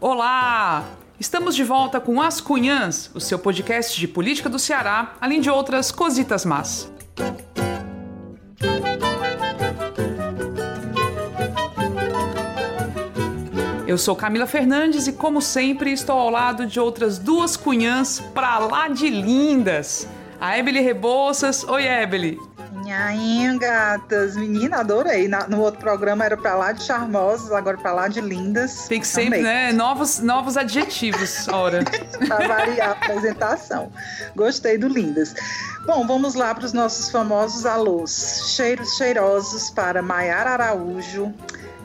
Olá! Estamos de volta com As Cunhãs, o seu podcast de política do Ceará, além de outras cositas más. Eu sou Camila Fernandes e, como sempre, estou ao lado de outras duas cunhãs pra lá de lindas. A Ebele Rebouças. Oi, Ebele. Nhainha, gatas. Menina, adorei. Na, no outro programa era pra lá de charmosas, agora pra lá de lindas. Tem que sempre, Amei. né? Novos, novos adjetivos, ora. pra variar a apresentação. Gostei do lindas. Bom, vamos lá para os nossos famosos alôs. Cheiros cheirosos para Maiara Araújo,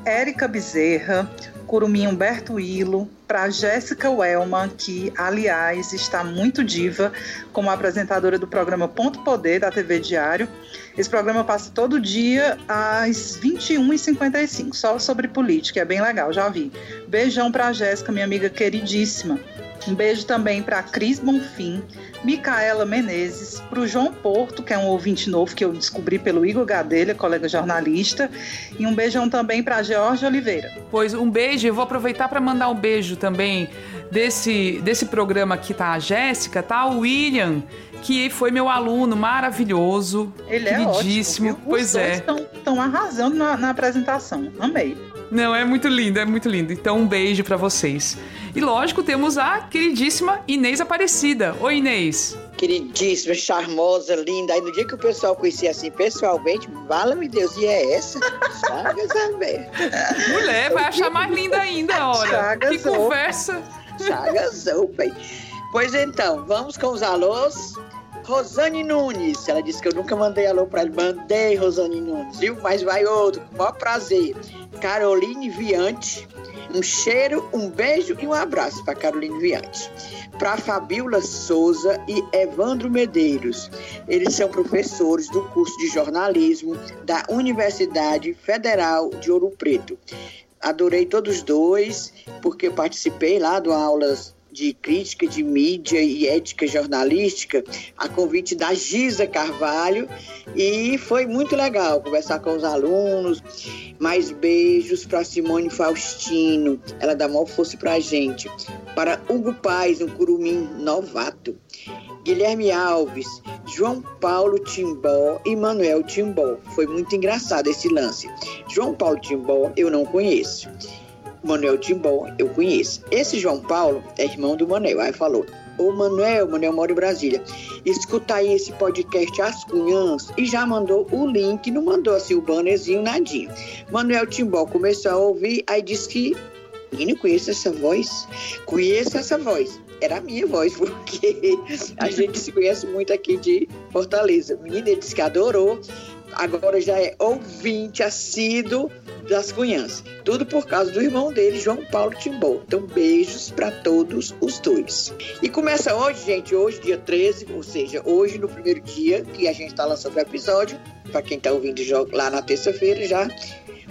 Érica Bezerra, Curumim Humberto Hilo, para Jéssica Welman, que, aliás, está muito diva como apresentadora do programa Ponto Poder da TV Diário. Esse programa passa todo dia às 21h55, só sobre política, é bem legal, já vi. Beijão para Jéssica, minha amiga queridíssima. Um beijo também para Cris Bonfim, Micaela Menezes, para o João Porto, que é um ouvinte novo que eu descobri pelo Igor Gadelha, colega jornalista, e um beijão também para George Oliveira. Pois um beijo, eu vou aproveitar para mandar um beijo também desse, desse programa que tá a Jéssica, tá? O William, que foi meu aluno maravilhoso, Ele queridíssimo. É ótimo, pois é. Estão arrasando na, na apresentação. Amei. Não, é muito lindo, é muito lindo. Então, um beijo para vocês. E lógico, temos a queridíssima Inês Aparecida. Oi, Inês. Queridíssima, charmosa, linda. Aí no dia que o pessoal conhecia assim pessoalmente, vala-me Deus, e é essa? Chagas aberta. Mulher, vai achar mais linda ainda, olha. Chagas que conversa. Chagas open. Pois então, vamos com os alôs. Rosane Nunes, ela disse que eu nunca mandei alô para ele. Mandei, Rosane Nunes, viu? Mas vai outro, com o maior prazer. Caroline Viante. Um cheiro, um beijo e um abraço para Caroline Viante. Para Fabiola Souza e Evandro Medeiros. Eles são professores do curso de jornalismo da Universidade Federal de Ouro Preto. Adorei todos dois, porque participei lá do aulas de crítica de mídia e ética jornalística, a convite da Giza Carvalho, e foi muito legal conversar com os alunos. Mais beijos para Simone Faustino, ela dá maior força para a gente. Para Hugo Paz, um curumim novato. Guilherme Alves, João Paulo Timbó e Manuel Timbó. Foi muito engraçado esse lance. João Paulo Timbó eu não conheço. Manuel Timbó, eu conheço. Esse João Paulo é irmão do Manuel. Aí falou: Ô Manuel, Manuel mora em Brasília. Escuta aí esse podcast As Cunhãs e já mandou o link, não mandou assim o bannerzinho, nadinho. Manuel Timbó começou a ouvir, aí disse que. Menino, conheço essa voz? Conheço essa voz. Era a minha voz, porque a gente se conhece muito aqui de Fortaleza. Menina, ele disse que adorou agora já é ouvinte assíduo das Cunhãs. Tudo por causa do irmão dele, João Paulo Timbó. Então, beijos para todos os dois. E começa hoje, gente, hoje, dia 13, ou seja, hoje no primeiro dia que a gente está lançando o episódio, para quem está ouvindo lá na terça-feira já,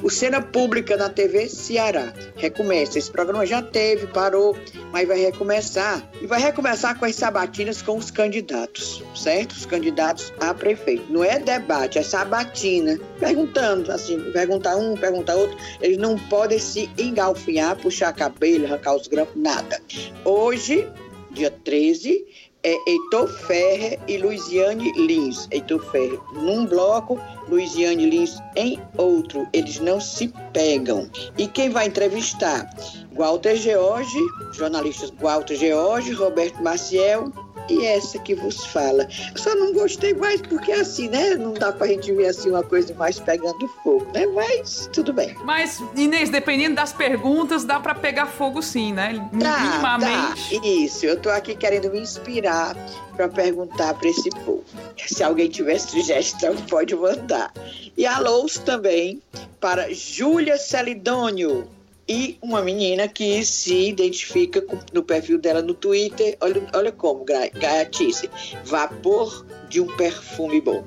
o Cena Pública na TV Ceará recomeça. Esse programa já teve, parou, mas vai recomeçar. E vai recomeçar com as sabatinas com os candidatos, certo? Os candidatos a prefeito. Não é debate, é sabatina. Perguntando, assim, perguntar um, perguntar outro. Eles não podem se engalfinhar, puxar cabelo, arrancar os grampos, nada. Hoje, dia 13, é Heitor Ferrer e Luiziane Lins. Heitor Ferrer num bloco, Luiziane Lins em outro. Eles não se pegam. E quem vai entrevistar? Walter George, jornalistas Walter George, Roberto Maciel e essa que vos fala. Eu só não gostei mais porque assim, né? Não dá pra gente ver assim uma coisa mais pegando fogo, né? Mas tudo bem. Mas, Inês, dependendo das perguntas, dá pra pegar fogo sim, né? Tá, Minimamente. Tá. Isso, eu tô aqui querendo me inspirar para perguntar para esse povo. Se alguém tiver sugestão, pode mandar. E alôs também para Júlia Celidônio e uma menina que se identifica com, no perfil dela no Twitter, olha, olha como, gatice, vapor de um perfume bom.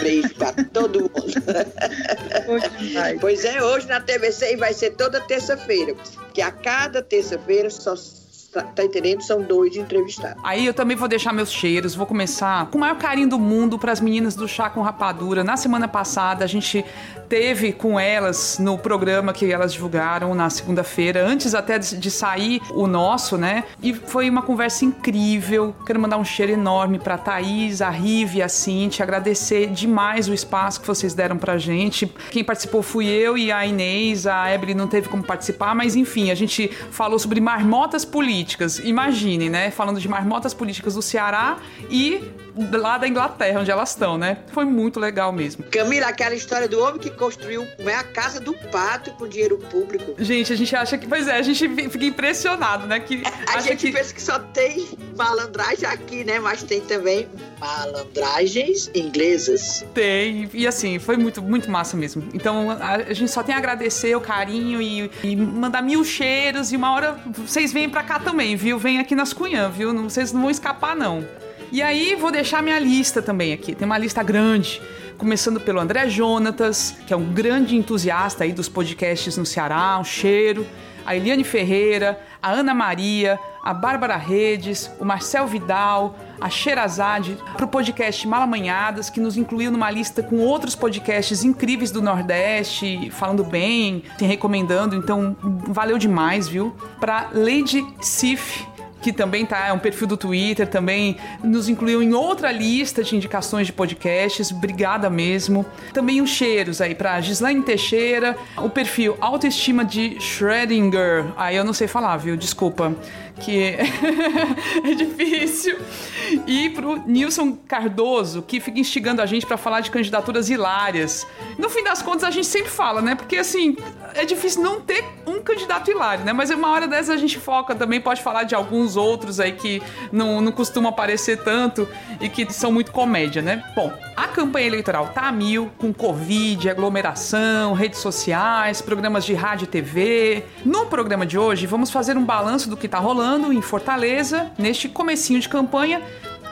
Beijo pra todo mundo. pois é, hoje na TVC vai ser toda terça-feira, que a cada terça-feira só tá, tá entendendo? São dois entrevistados. Aí eu também vou deixar meus cheiros, vou começar com o maior carinho do mundo para as meninas do Chá com Rapadura. Na semana passada a gente teve com elas no programa que elas divulgaram na segunda-feira, antes até de sair o nosso, né? E foi uma conversa incrível. Quero mandar um cheiro enorme para Thaís, a Rive a Cintia, agradecer demais o espaço que vocês deram pra gente. Quem participou fui eu e a Inês, a Ebre não teve como participar, mas enfim, a gente falou sobre marmotas políticas. Imagine, né? Falando de marmotas políticas do Ceará e lá da Inglaterra, onde elas estão, né? Foi muito legal mesmo. Camila, aquela história do homem que construiu é a casa do pato com dinheiro público. Gente, a gente acha que. Pois é, a gente fica impressionado, né? Que a gente que... pensa que só tem malandragem aqui, né? Mas tem também malandragens inglesas. Tem, e assim, foi muito, muito massa mesmo. Então a, gente só tem a agradecer o carinho e, e, mandar mil cheiros. E uma hora vocês vêm pra cá também, viu? Vem aqui nas Cunhã, viu? Não, vocês não vão escapar, não. E aí vou deixar minha lista também aqui. Tem uma lista grande, começando pelo André Jonatas, que é um grande entusiasta aí dos podcasts no Ceará, um cheiro. A Eliane Ferreira, a Ana Maria, a Bárbara Redes, o Marcel Vidal, a Sherazade, para o podcast Malamanhadas, que nos incluiu numa lista com outros podcasts incríveis do Nordeste, falando bem, te recomendando, então valeu demais, viu? Para Lady Sif, que também tá, é um perfil do Twitter, também nos incluiu em outra lista de indicações de podcasts. Obrigada mesmo. Também os cheiros aí para Gislaine Teixeira, o perfil Autoestima de Schrödinger. Aí eu não sei falar, viu? Desculpa que é difícil. E pro Nilson Cardoso, que fica instigando a gente para falar de candidaturas hilárias. No fim das contas, a gente sempre fala, né? Porque assim, é difícil não ter um candidato hilário, né? Mas uma hora dessa a gente foca também, pode falar de alguns outros aí que não, não costumam aparecer tanto e que são muito comédia, né? Bom, a campanha eleitoral tá a mil, com Covid, aglomeração, redes sociais, programas de rádio e TV. No programa de hoje, vamos fazer um balanço do que tá rolando em Fortaleza, neste comecinho de campanha,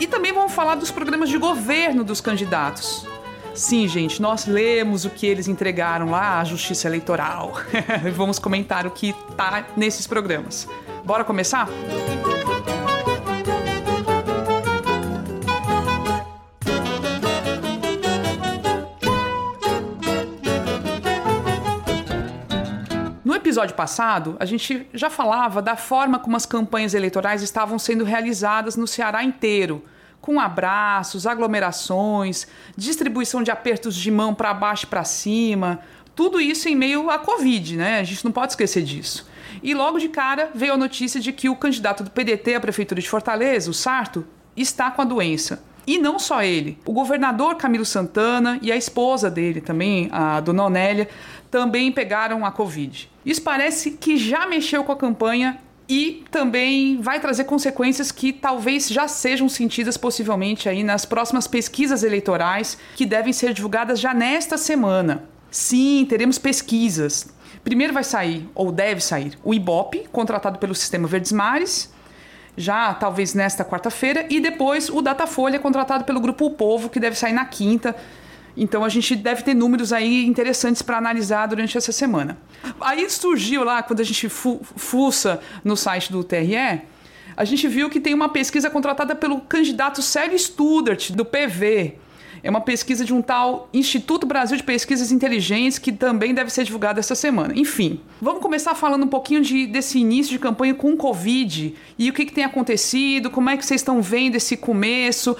e também vamos falar dos programas de governo dos candidatos. Sim, gente, nós lemos o que eles entregaram lá à Justiça Eleitoral. vamos comentar o que tá nesses programas. Bora começar? Música episódio passado, a gente já falava da forma como as campanhas eleitorais estavam sendo realizadas no Ceará inteiro, com abraços, aglomerações, distribuição de apertos de mão para baixo e para cima, tudo isso em meio à Covid, né? A gente não pode esquecer disso. E logo de cara veio a notícia de que o candidato do PDT à Prefeitura de Fortaleza, o Sarto, está com a doença. E não só ele. O governador Camilo Santana e a esposa dele também, a dona Onélia, também pegaram a Covid. Isso parece que já mexeu com a campanha e também vai trazer consequências que talvez já sejam sentidas possivelmente aí nas próximas pesquisas eleitorais que devem ser divulgadas já nesta semana. Sim, teremos pesquisas. Primeiro vai sair, ou deve sair, o IBOP, contratado pelo Sistema Verdes Mares, já talvez nesta quarta-feira, e depois o Datafolha, contratado pelo Grupo O Povo, que deve sair na quinta, então a gente deve ter números aí interessantes para analisar durante essa semana. Aí surgiu lá, quando a gente fu fuça no site do TRE, a gente viu que tem uma pesquisa contratada pelo candidato Célio Studart, do PV. É uma pesquisa de um tal Instituto Brasil de Pesquisas Inteligentes que também deve ser divulgada essa semana. Enfim, vamos começar falando um pouquinho de, desse início de campanha com o Covid e o que, que tem acontecido, como é que vocês estão vendo esse começo.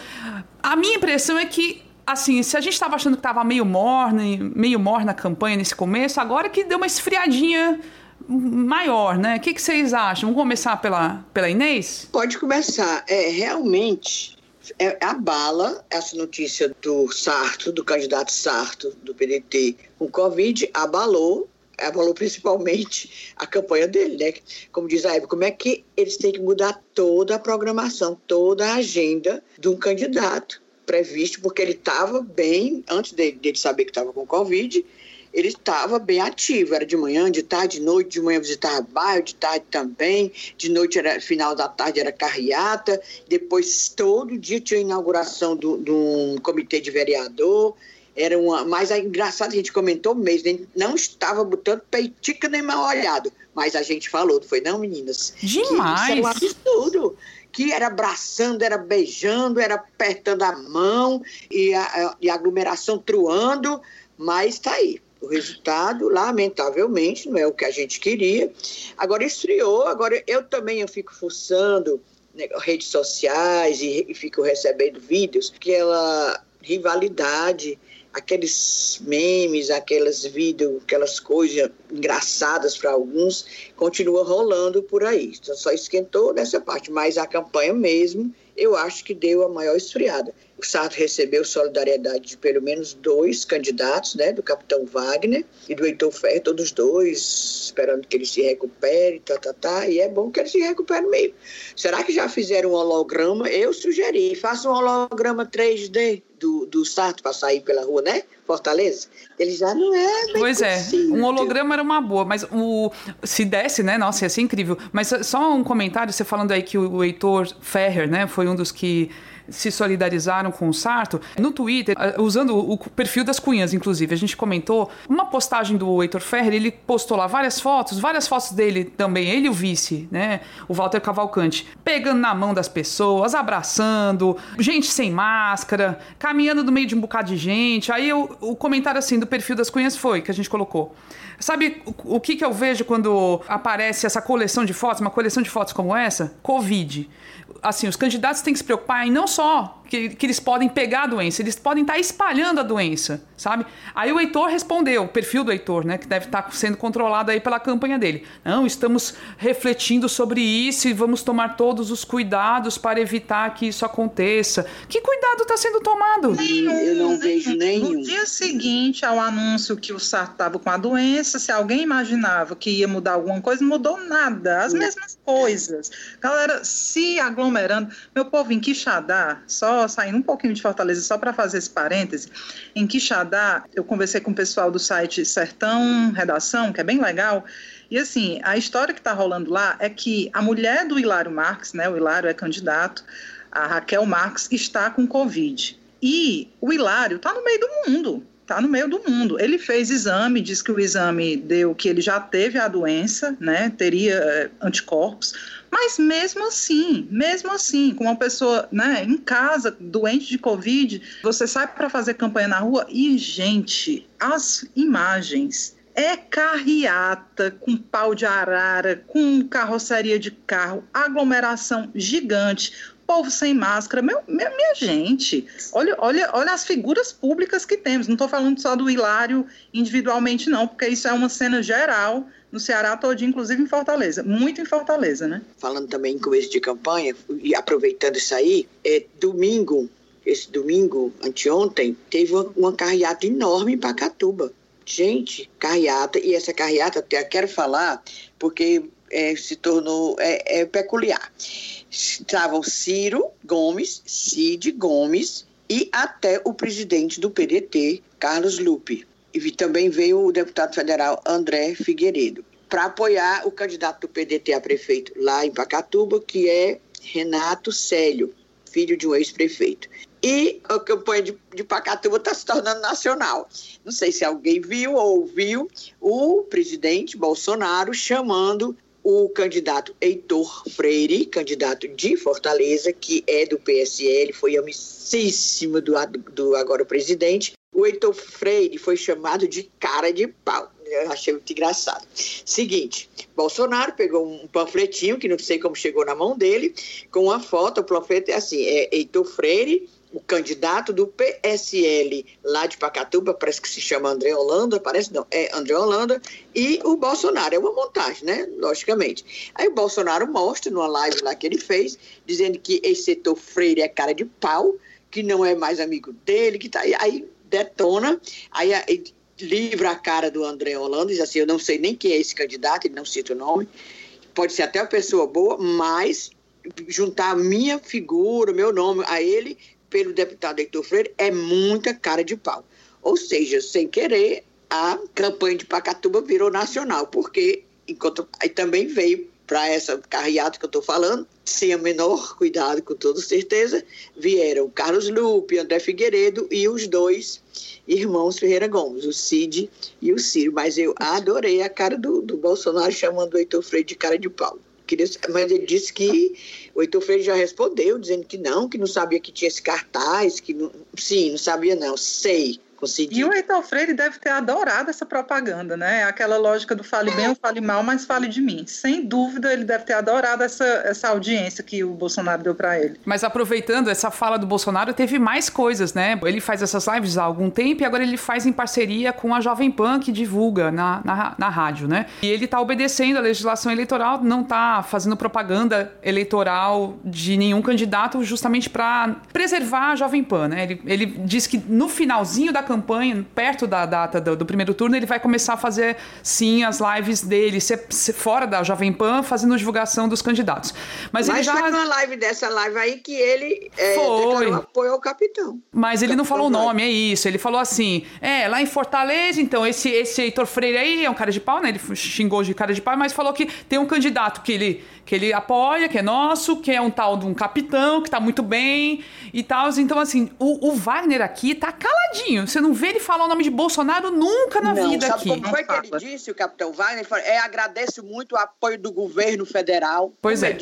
A minha impressão é que assim, se a gente estava achando que estava meio morna, meio morna a campanha nesse começo, agora que deu uma esfriadinha maior, né? O que, que vocês acham? Vamos começar pela, pela Inês? Pode começar. É, realmente, é, abala essa notícia do Sarto, do candidato Sarto, do PDT, com Covid, abalou abalou principalmente a campanha dele, né? Como diz a Eva, como é que eles têm que mudar toda a programação, toda a agenda de um candidato previsto, porque ele estava bem, antes dele, dele saber que estava com Covid, ele estava bem ativo, era de manhã, de tarde, de noite, de manhã visitava bairro, de tarde também, de noite era final da tarde era carreata, depois todo dia tinha inauguração de um comitê de vereador, Era uma, mas é engraçado, a gente comentou mesmo, não estava botando peitica nem mal olhado, mas a gente falou, foi não, meninas? Demais! Que isso era um absurdo que era abraçando, era beijando, era apertando a mão e a, e a aglomeração truando, mas está aí. O resultado, lamentavelmente, não é o que a gente queria. Agora esfriou, agora eu também eu fico forçando né, redes sociais e, e fico recebendo vídeos, aquela rivalidade aqueles memes, aquelas vídeos, aquelas coisas engraçadas para alguns, continua rolando por aí. Então, só esquentou nessa parte, mas a campanha mesmo, eu acho que deu a maior esfriada. O Sarto recebeu solidariedade de pelo menos dois candidatos, né, do capitão Wagner e do Heitor Ferro, todos dois, esperando que ele se recupere, tá, tá, tá, e é bom que ele se recupere mesmo. Será que já fizeram um holograma? Eu sugeri, faça um holograma 3D do, do Sarto para sair pela rua, né? Fortaleza. Ele já não é. Pois é, um holograma era uma boa, mas o se desse, né? Nossa, ia ser incrível. Mas só um comentário, você falando aí que o Heitor Ferrer, né, foi um dos que se solidarizaram com o Sarto. No Twitter, eh, usando o perfil das cunhas, inclusive, a gente comentou uma postagem do Heitor Ferrer, ele postou lá várias fotos, várias fotos dele também, ele e o vice, né? O Walter Cavalcante, pegando na mão das pessoas, abraçando, gente sem máscara, caminhando no meio de um bocado de gente. Aí eu, o comentário assim do perfil das cunhas foi que a gente colocou. Sabe o, o que, que eu vejo quando aparece essa coleção de fotos, uma coleção de fotos como essa? Covid assim, os candidatos têm que se preocupar em não só que, que eles podem pegar a doença, eles podem estar espalhando a doença, sabe? Aí o Heitor respondeu, o perfil do Heitor, né, que deve estar sendo controlado aí pela campanha dele. Não, estamos refletindo sobre isso e vamos tomar todos os cuidados para evitar que isso aconteça. Que cuidado está sendo tomado? Eu não vejo nenhum. No dia seguinte ao anúncio que o Sarto estava com a doença, se alguém imaginava que ia mudar alguma coisa, não mudou nada. As mesmas coisas. Galera, se aglomerando. Meu povo, em Quixadá, só saindo um pouquinho de Fortaleza, só para fazer esse parêntese, em Quixadá, eu conversei com o pessoal do site Sertão Redação, que é bem legal, e assim, a história que está rolando lá é que a mulher do Hilário Marques, né, o Hilário é candidato, a Raquel Marques está com Covid. E o Hilário está no meio do mundo, está no meio do mundo. Ele fez exame, diz que o exame deu que ele já teve a doença, né, teria eh, anticorpos, mas mesmo assim, mesmo assim, com uma pessoa né, em casa, doente de Covid, você sai para fazer campanha na rua e, gente, as imagens é carreata com pau de arara, com carroceria de carro, aglomeração gigante, povo sem máscara. Meu, minha, minha gente, olha, olha, olha as figuras públicas que temos. Não estou falando só do Hilário individualmente, não, porque isso é uma cena geral no Ceará todo, inclusive em Fortaleza, muito em Fortaleza, né? Falando também em começo de campanha, e aproveitando isso aí, é, domingo, esse domingo, anteontem, teve uma, uma carreata enorme em Pacatuba. Gente, carreata, e essa carreata até quero falar, porque é, se tornou é, é peculiar. Estavam Ciro Gomes, Cid Gomes e até o presidente do PDT, Carlos Lupe. E também veio o deputado federal André Figueiredo para apoiar o candidato do PDT a prefeito lá em Pacatuba, que é Renato Célio, filho de um ex-prefeito. E a campanha de, de Pacatuba está se tornando nacional. Não sei se alguém viu ou ouviu o presidente Bolsonaro chamando o candidato Heitor Freire, candidato de Fortaleza, que é do PSL, foi amicíssimo do, do agora presidente, o Heitor Freire foi chamado de cara de pau. Eu achei muito engraçado. Seguinte, Bolsonaro pegou um panfletinho, que não sei como chegou na mão dele, com uma foto, o panfleto é assim, é Heitor Freire, o candidato do PSL lá de Pacatuba, parece que se chama André Holanda, parece não, é André Holanda, e o Bolsonaro. É uma montagem, né? Logicamente. Aí o Bolsonaro mostra numa live lá que ele fez, dizendo que esse setor Freire é cara de pau, que não é mais amigo dele, que tá. Aí detona, aí, aí livra a cara do André Holanda, diz assim, eu não sei nem quem é esse candidato, ele não cita o nome, pode ser até uma pessoa boa, mas juntar a minha figura, meu nome a ele, pelo deputado Heitor Freire, é muita cara de pau. Ou seja, sem querer, a campanha de Pacatuba virou nacional, porque enquanto aí também veio para essa carreata que eu estou falando, sem a menor cuidado, com toda certeza, vieram Carlos Lupe, André Figueiredo e os dois irmãos Ferreira Gomes, o Cid e o Ciro. Mas eu adorei a cara do, do Bolsonaro chamando o Heitor Freire de cara de pau. Queria, mas ele disse que o Heitor Freire já respondeu, dizendo que não, que não sabia que tinha esse cartaz, que não, sim, não sabia não, sei. Consegui. E o Heitor Freire deve ter adorado essa propaganda, né? Aquela lógica do fale bem ou fale mal, mas fale de mim. Sem dúvida, ele deve ter adorado essa, essa audiência que o Bolsonaro deu para ele. Mas aproveitando essa fala do Bolsonaro, teve mais coisas, né? Ele faz essas lives há algum tempo e agora ele faz em parceria com a Jovem Pan, que divulga na, na, na rádio, né? E ele tá obedecendo a legislação eleitoral, não tá fazendo propaganda eleitoral de nenhum candidato, justamente para preservar a Jovem Pan, né? Ele, ele diz que no finalzinho da campanha, perto da data do, do, primeiro turno, ele vai começar a fazer, sim, as lives dele, ser, ser fora da Jovem Pan, fazendo divulgação dos candidatos. Mas, Mas ele já... foi uma live dessa live aí que ele é, foi. apoio ao capitão. Mas ele não falou o nome, é isso. Ele falou assim, é, lá em Fortaleza, então, esse, esse Heitor Freire aí é um cara de pau, né? Ele xingou de cara de pau, mas falou que tem um candidato que ele que ele apoia, que é nosso, que é um tal de um capitão, que tá muito bem e tal. Então, assim, o, o Wagner aqui tá caladinho. Você não vê ele falar o nome de Bolsonaro nunca na não, vida sabe aqui. Como foi que ele disse, o capitão Wagner? É, agradeço muito o apoio do governo federal. Pois é.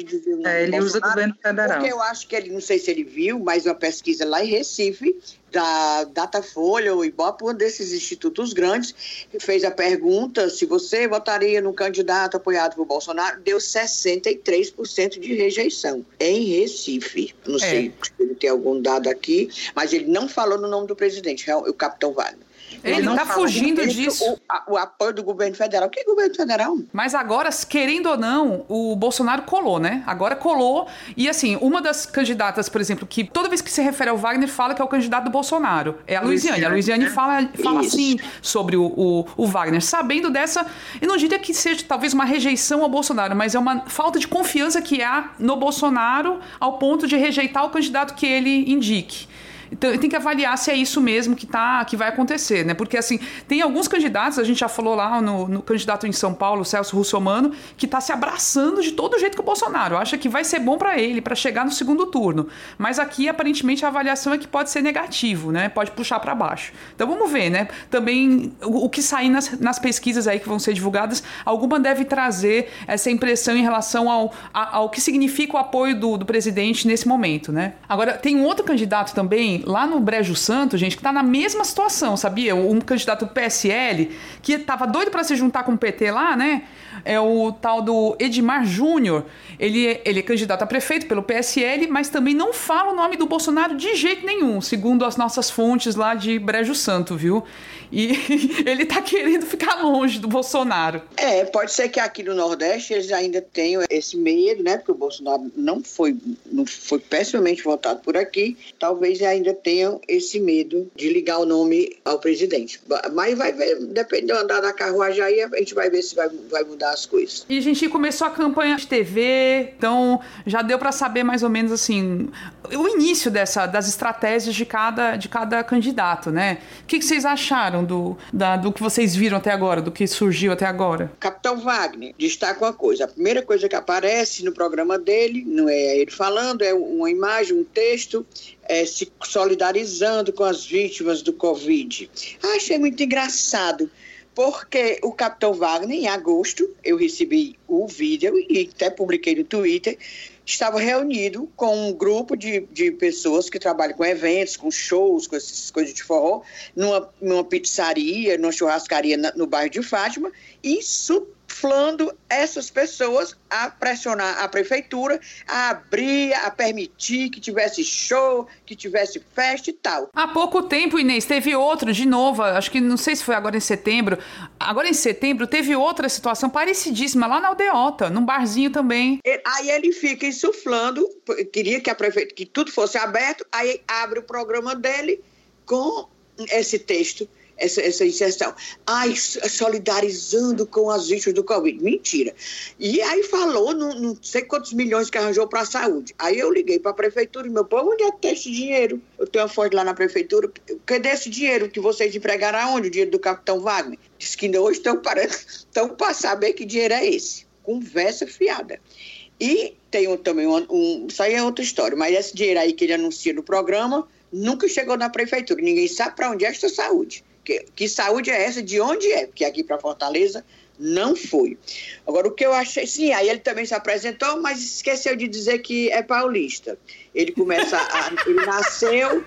é ele usa o governo federal. Porque eu acho que ele, não sei se ele viu, mas uma pesquisa lá em Recife, da Datafolha ou Ibope, um desses institutos grandes, fez a pergunta se você votaria no candidato apoiado por Bolsonaro, deu 63% de rejeição em Recife. Não é. sei se ele tem algum dado aqui, mas ele não falou no nome do presidente, o capitão Wagner. Ele está fugindo disso. O, o, apoio do governo federal. Que governo federal? Mas agora, querendo ou não, o Bolsonaro colou, né? Agora colou. E assim, uma das candidatas, por exemplo, que toda vez que se refere ao Wagner, fala que é o candidato do Bolsonaro. É a Luiziane. A Luiziane fala, fala assim sobre o, o, o, Wagner. Sabendo dessa, eu não diria que seja talvez uma rejeição ao Bolsonaro, mas é uma falta de confiança que há no Bolsonaro ao ponto de rejeitar o candidato que ele indique. Então tem que avaliar se é isso mesmo que, tá, que vai acontecer, né? Porque assim, tem alguns candidatos, a gente já falou lá no, no candidato em São Paulo, Celso Russomano, que está se abraçando de todo jeito com o Bolsonaro. Acha que vai ser bom para ele, para chegar no segundo turno. Mas aqui, aparentemente, a avaliação é que pode ser negativo, né? Pode puxar para baixo. Então vamos ver, né? Também o, o que sair nas, nas, pesquisas aí que vão ser divulgadas, alguma deve trazer essa impressão em relação ao, ao que significa o apoio do, do presidente nesse momento, né? Agora, tem um outro candidato também lá no Brejo Santo, gente, que tá na mesma situação, sabia? Um candidato PSL que tava doido para se juntar com o PT lá, né? É o tal do Edmar Júnior. Ele, ele é candidato a prefeito pelo PSL, mas também não fala o nome do Bolsonaro de jeito nenhum, segundo as nossas fontes lá de Brejo Santo, viu? E ele tá querendo ficar longe do Bolsonaro. É, pode ser que aqui no Nordeste eles ainda tenham esse medo, né? Porque o Bolsonaro não foi, não foi pessimamente votado por aqui. Talvez ainda tenham esse medo de ligar o nome ao presidente. Mas vai ver, depende do andar da carruagem aí, a gente vai ver se vai, vai mudar as coisas. E a gente começou a campanha de TV, então já deu para saber mais ou menos assim o início dessa das estratégias de cada de cada candidato, né? O que, que vocês acharam? do, da, do que vocês viram até agora, do que surgiu até agora? Capitão Wagner destaca uma coisa: a primeira coisa que aparece no programa dele, não é ele falando, é uma imagem, um texto, é, se solidarizando com as vítimas do Covid. Achei muito engraçado porque o Capitão Wagner, em agosto, eu recebi o vídeo e até publiquei no Twitter, estava reunido com um grupo de, de pessoas que trabalham com eventos, com shows, com essas coisas de forró, numa, numa pizzaria, numa churrascaria na, no bairro de Fátima, e flando essas pessoas a pressionar a prefeitura a abrir, a permitir que tivesse show, que tivesse festa e tal. Há pouco tempo, Inês, teve outro, de novo, acho que não sei se foi agora em setembro. Agora em setembro teve outra situação parecidíssima lá na Aldeota, num barzinho também. Aí ele fica insuflando, queria que a prefeitura, que tudo fosse aberto, aí abre o programa dele com esse texto essa, essa inserção. Ai, solidarizando com as vítimas do Covid. Mentira. E aí falou, não, não sei quantos milhões que arranjou para a saúde. Aí eu liguei para a prefeitura e meu povo, onde é que tem esse dinheiro? Eu tenho uma fonte lá na prefeitura. Cadê esse dinheiro que vocês empregaram aonde? O dinheiro do capitão Wagner? Diz que hoje estão para, estão para saber que dinheiro é esse conversa fiada. E tem um, também um, um, Isso aí é outra história, mas esse dinheiro aí que ele anuncia no programa nunca chegou na prefeitura. Ninguém sabe para onde é esta saúde. Que, que saúde é essa? De onde é? Porque aqui para Fortaleza não foi. Agora, o que eu achei. Sim, aí ele também se apresentou, mas esqueceu de dizer que é paulista. Ele começa a. ele nasceu.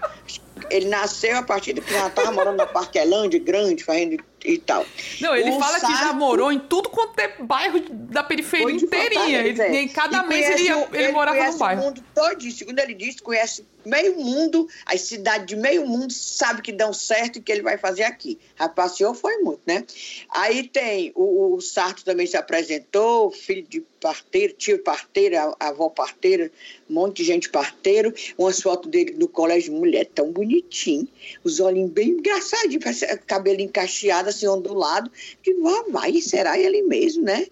Ele nasceu a partir de que já estava morando na Parquelândia, grande, fazendo e tal. Não, ele o fala Sarto, que já morou em tudo quanto é bairro da periferia inteirinha. Ele, é. Em cada e mês ele, ia, ele, ele morava no bairro. o mundo todo. Segundo ele disse, conhece meio mundo, as cidades de meio mundo sabe que dão certo e que ele vai fazer aqui. Já passeou foi muito, né? Aí tem o, o Sarto também se apresentou, filho de parteiro, tio parteira, avó parteira, um monte de gente parteiro, umas fotos dele no colégio, mulher tão bonitinho, os olhinhos bem engraçadinhos, cabelo encaixeado assim, ondulado, digo, ah, vai, será ele mesmo, né?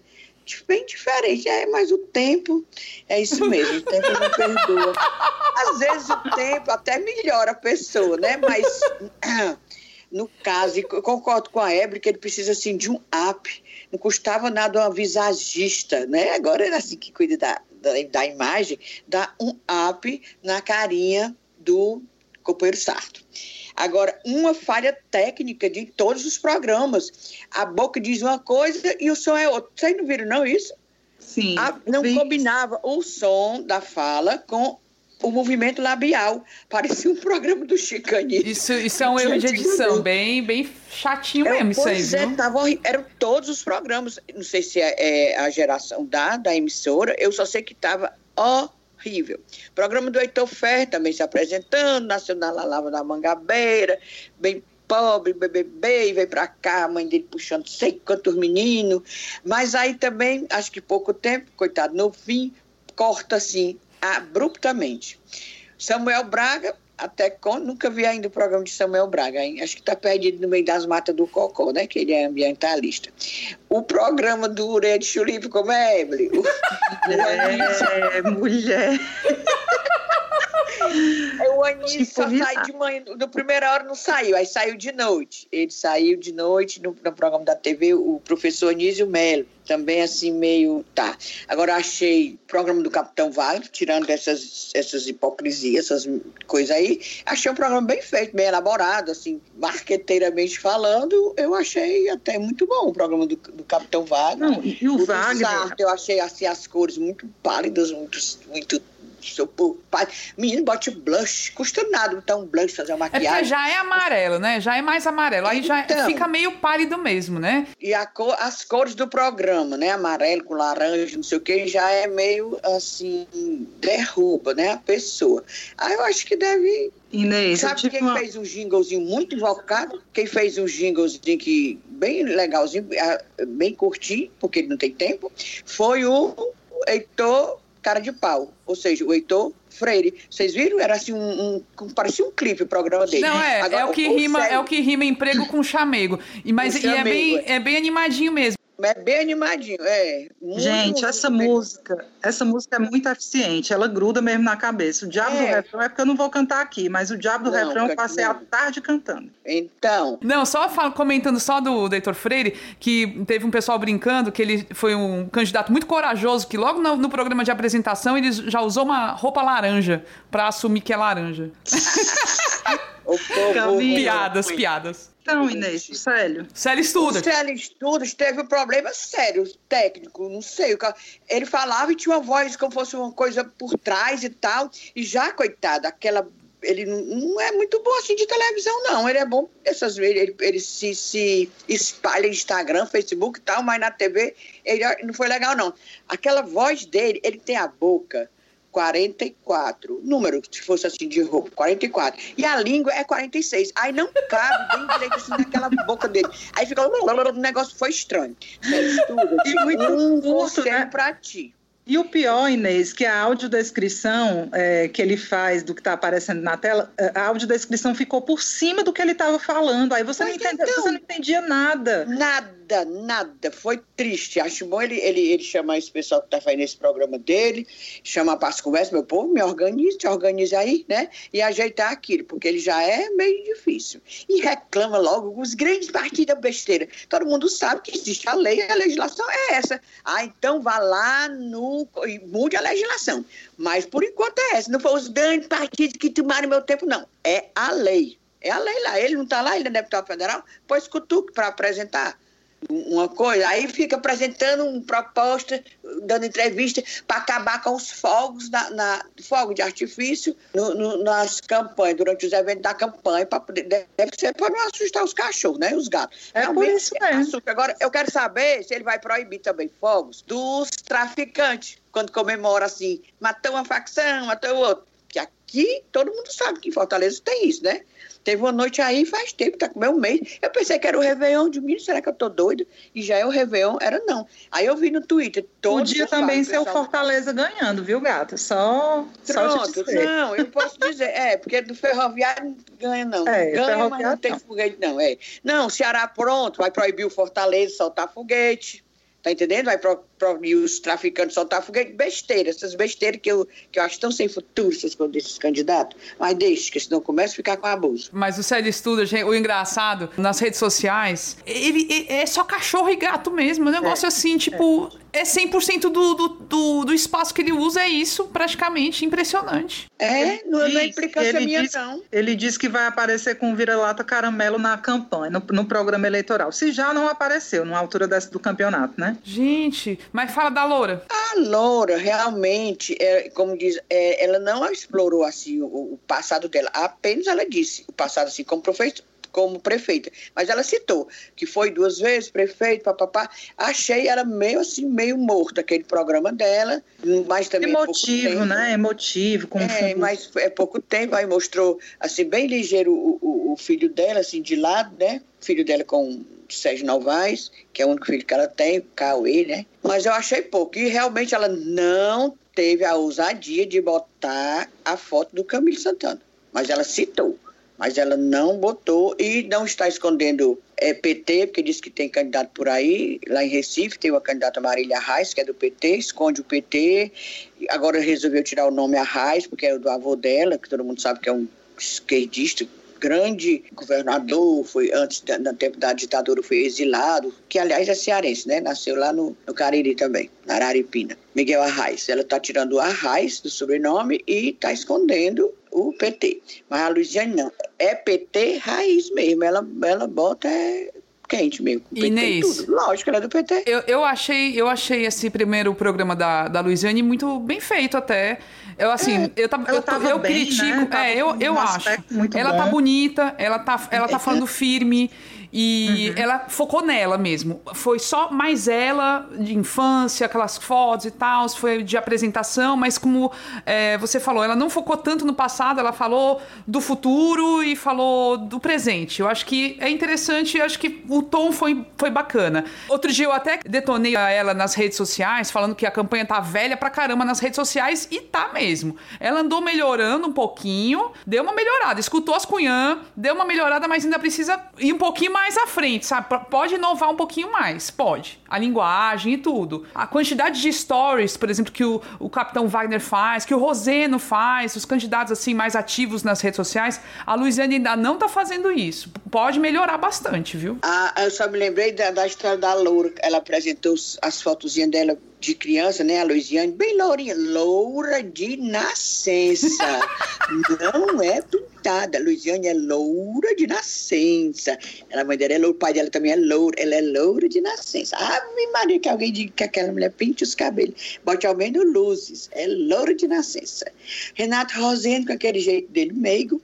bem diferente. É, mas o tempo é isso mesmo, o tempo não perdoa. Às vezes o tempo até melhora a pessoa, né? Mas no caso, e concordo com a Ebre que ele precisa assim de um app. Não custava nada uma visagista, né? Agora é assim que cuida da, da, da imagem, dá um app na carinha do companheiro Sarto. Agora, uma falha técnica de todos os programas. A boca diz uma coisa e o som é outra. Vocês não viram, não, isso? Sim. A, não vi. combinava o som da fala com o movimento labial. Parecia um programa do Chicani. Isso, isso é um erro de edição, bem, bem chatinho é, mesmo, isso aí, é, viu? Tavam, eram todos os programas. Não sei se é, é, a geração da, da emissora, eu só sei que estava ó horrível. Programa do Heitor Ferre também se apresentando, nasceu na Lava da Mangabeira, bem pobre, BBB, e veio para cá, a mãe dele puxando sei quantos meninos. Mas aí também, acho que pouco tempo, coitado, no fim, corta assim, abruptamente. Samuel Braga até nunca vi ainda o programa de Samuel Braga, hein? acho que está perdido no meio das matas do Cocó, né? Que ele é ambientalista. O programa do Ureia de Chulipe, como é, Emily? O... é, mulher. O Anísio só sai de manhã, no primeira hora não saiu, aí saiu de noite. Ele saiu de noite no, no programa da TV, o professor Anísio Melo, também assim meio, tá. Agora achei o programa do Capitão Wagner, tirando essas, essas hipocrisias, essas coisas aí, achei um programa bem feito, bem elaborado, assim, marqueteiramente falando, eu achei até muito bom o programa do, do Capitão Wagner. Não, e o, o Wagner... eu achei assim as cores muito pálidas, muito, muito seu pai. Menino, bote blush. Custa nada botar um blush, fazer uma maquiagem. É porque já é amarelo, né? Já é mais amarelo. Aí então, já fica meio pálido mesmo, né? E cor, as cores do programa, né? Amarelo com laranja, não sei o que, já é meio assim, derruba, né? A pessoa. Aí eu acho que deve Inês, Sabe quem uma... fez um jinglezinho muito invocado? Quem fez um jinglezinho que bem legalzinho, bem curtinho, porque ele não tem tempo, foi o Heitor cara de pau. Ou seja, o Heitor Freire. Vocês viram? Era assim um, um parecia um clipe o programa dele. Não é, Agora, é o que o, rima, é o que rima emprego com chamego. E mas e é bem é. é bem animadinho mesmo. É bem animadinho, é. Gente, essa música, essa música é muito eficiente, ela gruda mesmo na cabeça. O diabo é. do refrão é porque eu não vou cantar aqui, mas o diabo do não, refrão eu passei não. a tarde cantando. Então. Não, só comentando só do Heitor Freire, que teve um pessoal brincando que ele foi um candidato muito corajoso, que logo no, no programa de apresentação ele já usou uma roupa laranja para assumir que é laranja. o povo, piadas, piadas. Então, Inês, o Célio. Célio Estudos. O Célio teve um problema sério, técnico, não sei. Ele falava e tinha uma voz como fosse uma coisa por trás e tal. E já, coitado, aquela. Ele não é muito bom assim de televisão, não. Ele é bom essas vezes. Ele, ele se, se espalha em Instagram, Facebook e tal, mas na TV ele não foi legal, não. Aquela voz dele, ele tem a boca 44. Número, se fosse assim de roupa, 44. E a língua é 46. Aí não cabe bem direito assim naquela boca dele. Aí fica. O negócio foi estranho. Você estuda, e muito um curto, né? pra ti. E o pior, Inês, que a audiodescrição é, que ele faz do que está aparecendo na tela, é, a audiodescrição ficou por cima do que ele estava falando. Aí você não, entendeu, então, você não entendia nada. Nada, nada. Foi triste. Acho bom ele, ele, ele chamar esse pessoal que está fazendo esse programa dele, chamar para as conversas, meu povo, me organize, te organize aí, né? E ajeitar aquilo, porque ele já é meio difícil. E reclama logo os grandes partidos da besteira. Todo mundo sabe que existe a lei, a legislação é essa. Ah, então vá lá no e mude a legislação. Mas por enquanto é essa. Não foi os grandes partidos que tomaram meu tempo, não. É a lei. É a lei lá. Ele não está lá, ele é deputado federal, pois cutuque para apresentar uma coisa, aí fica apresentando uma proposta, dando entrevista para acabar com os fogos na, na fogo de artifício no, no, nas campanhas, durante os eventos da campanha, para poder, deve ser para não assustar os cachorros, né? Os gatos. É por isso mesmo. Agora, eu quero saber se ele vai proibir também fogos dos traficantes, quando comemora assim, matou uma facção, matou outro. Que aqui todo mundo sabe que em Fortaleza tem isso, né? Teve uma noite aí faz tempo, tá com um mês. Eu pensei que era o Réveillon de mim, será que eu tô doida? E já é o Réveillon, era não. Aí eu vi no Twitter. Podia também ser o Fortaleza ganhando, viu, gata? Só. Pronto, só não, eu posso dizer. É, porque do ferroviário não ganha, não. É, ganha, mas não tem foguete, não. É. Não, Ceará pronto, vai proibir o Fortaleza soltar foguete. Tá entendendo? Vai proibir os traficantes soltar foguete. Besteira, essas besteiras que eu, que eu acho tão sem futuro, essas coisas desses candidatos. Mas deixa, que senão começa a ficar com abuso. Mas o sério estudo, o engraçado, nas redes sociais, ele, ele, é só cachorro e gato mesmo. Um negócio é, assim, tipo, é é 100% do, do, do, do espaço que ele usa, é isso, praticamente. Impressionante. É, não, é implicância minha, diz, não. Ele disse que vai aparecer com vira-lata caramelo na campanha, no, no, programa eleitoral. Se já não apareceu, na altura desse, do campeonato, né? Gente, mas fala da Loura. A Loura, realmente, é, como diz, é, ela não explorou assim o, o passado dela. Apenas ela disse o passado assim como professor, como prefeita. Mas ela citou que foi duas vezes prefeito, papapá. Achei ela meio assim, meio morta, aquele programa dela, mas também Emotivo, né? Emotivo. Com é, mas é pouco tempo, aí mostrou, assim, bem ligeiro o, o, o filho dela, assim, de lado, né? Filho dela com Sérgio Novaes, que é o único filho que ela tem, o Cauê, né? Mas eu achei pouco. E realmente ela não teve a ousadia de botar a foto do Camilo Santana. Mas ela citou mas ela não botou e não está escondendo é, PT, porque diz que tem candidato por aí. Lá em Recife tem uma candidata Marília Reis, que é do PT, esconde o PT. Agora resolveu tirar o nome Arraes, porque é do avô dela, que todo mundo sabe que é um esquerdista, grande governador, foi antes, no tempo da ditadura, foi exilado, que aliás é cearense, né? Nasceu lá no, no Cariri também, na Araripina. Miguel Arraes. Ela está tirando o Arraes do sobrenome e está escondendo o PT. Mas a Luiziane não. É PT raiz mesmo. Ela, ela bota é quente mesmo. PT Inês. Tudo. Lógico, ela é do PT. Eu, eu, achei, eu achei esse primeiro programa da, da Luiziane muito bem feito até. Eu assim, é, eu, tava, eu, eu bem, critico, né? é, eu, eu acho. Ela tá bom. tá bonita, ela tá, ela tá falando firme. E uhum. ela focou nela mesmo. Foi só mais ela de infância, aquelas fotos e tal, foi de apresentação, mas como é, você falou, ela não focou tanto no passado, ela falou do futuro e falou do presente. Eu acho que é interessante, eu acho que o tom foi, foi bacana. Outro dia eu até detonei ela nas redes sociais, falando que a campanha tá velha pra caramba nas redes sociais, e tá mesmo. Ela andou melhorando um pouquinho, deu uma melhorada, escutou as cunhã, deu uma melhorada, mas ainda precisa ir um pouquinho mais mais à frente, sabe? Pode inovar um pouquinho mais, pode. A linguagem e tudo. A quantidade de stories, por exemplo, que o, o Capitão Wagner faz, que o Roseno faz, os candidatos assim mais ativos nas redes sociais, a Luiziane ainda não tá fazendo isso. Pode melhorar bastante, viu? Ah, eu só me lembrei da, da história da Loura. Ela apresentou as fotozinhas dela de criança, né? A Luiziane, bem lourinha, loura de nascença. não é pintada. A Luiziane é loura de nascença. Ela, a mãe dela é loura, o pai dela também é loura. Ela é loura de nascença. Ave Maria, que alguém diga que aquela mulher pinte os cabelos. Bote ao menos luzes. É loura de nascença. Renato Rosendo, com aquele jeito dele meigo,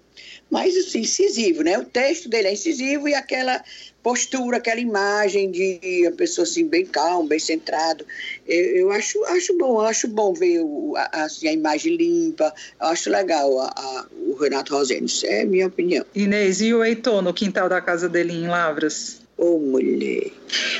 mas assim, incisivo, né? O texto dele é incisivo e aquela postura, aquela imagem de a pessoa assim bem calma, bem centrado. Eu, eu acho, acho bom, acho bom ver o, a, assim, a imagem limpa. Eu acho legal a, a, o Renato Rosendo. Isso é a minha opinião. Inês, e o Heitor no quintal da casa dele em Lavras? Ô, oh, mulher.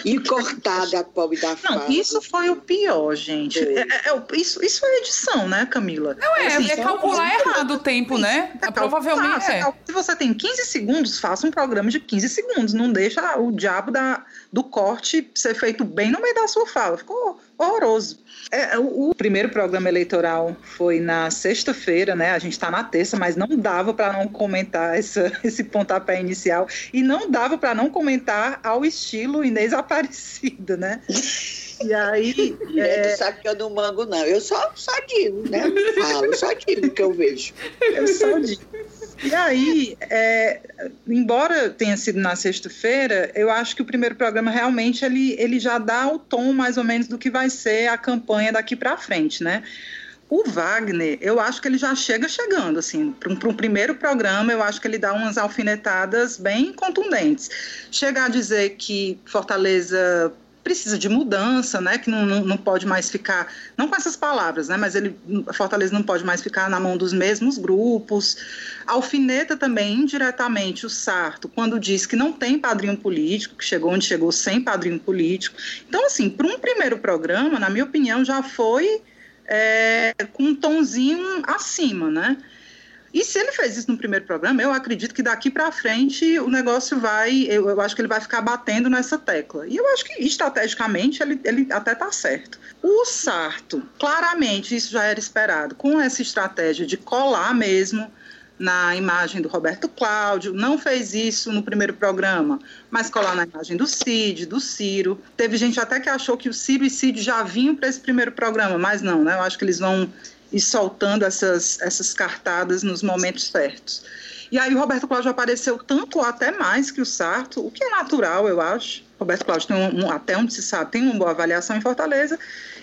E cortada a pobre da Não, fase. isso foi o pior, gente. É, é, é, isso, isso é edição, né, Camila? Não, é, assim, é calcular errado o tempo, né? É Provavelmente é. Se você tem 15 segundos, faça um programa de 15 segundos. Não deixa o diabo da, do corte ser feito bem no meio da sua fala. Ficou horroroso. É, o, primeiro programa eleitoral foi na sexta-feira, né? A gente está na terça, mas não dava para não comentar essa, esse pontapé inicial e não dava para não comentar ao estilo Inês Aparecida, né? E aí. É... Tu sabe que eu não mango, não. Eu só, só digo, né? Falo, só digo que eu vejo. Eu só digo. E aí, é, embora tenha sido na sexta-feira, eu acho que o primeiro programa realmente ele, ele já dá o tom mais ou menos do que vai ser a campanha daqui para frente, né? O Wagner, eu acho que ele já chega chegando, assim, para um, um, primeiro programa, eu acho que ele dá umas alfinetadas bem contundentes. Chegar a dizer que Fortaleza precisa de mudança, né? Que não, não, não, pode mais ficar, não com essas palavras, né? Mas ele, Fortaleza não pode mais ficar na mão dos mesmos grupos. Alfineta também indiretamente o Sarto quando diz que não tem padrinho político, que chegou onde chegou sem padrinho político. Então, assim, para um primeiro programa, na minha opinião, já foi é, com um tonzinho acima, né? E se ele fez isso no primeiro programa, eu acredito que daqui para frente o negócio vai, eu, eu, acho que ele vai ficar batendo nessa tecla. E eu acho que estrategicamente ele, ele até está certo. O Sarto, claramente isso já era esperado, com essa estratégia de colar mesmo na imagem do Roberto Cláudio, não fez isso no primeiro programa, mas colar na imagem do Cid, do Ciro. Teve gente até que achou que o Ciro e Cid já vinham para esse primeiro programa, mas não, né? Eu acho que eles vão e soltando essas, essas cartadas nos momentos certos. E aí o Roberto Cláudio apareceu tanto ou até mais que o Sarto, o que é natural, eu acho. Roberto Cláudio tem um, um, até onde se sabe, tem uma boa avaliação em Fortaleza,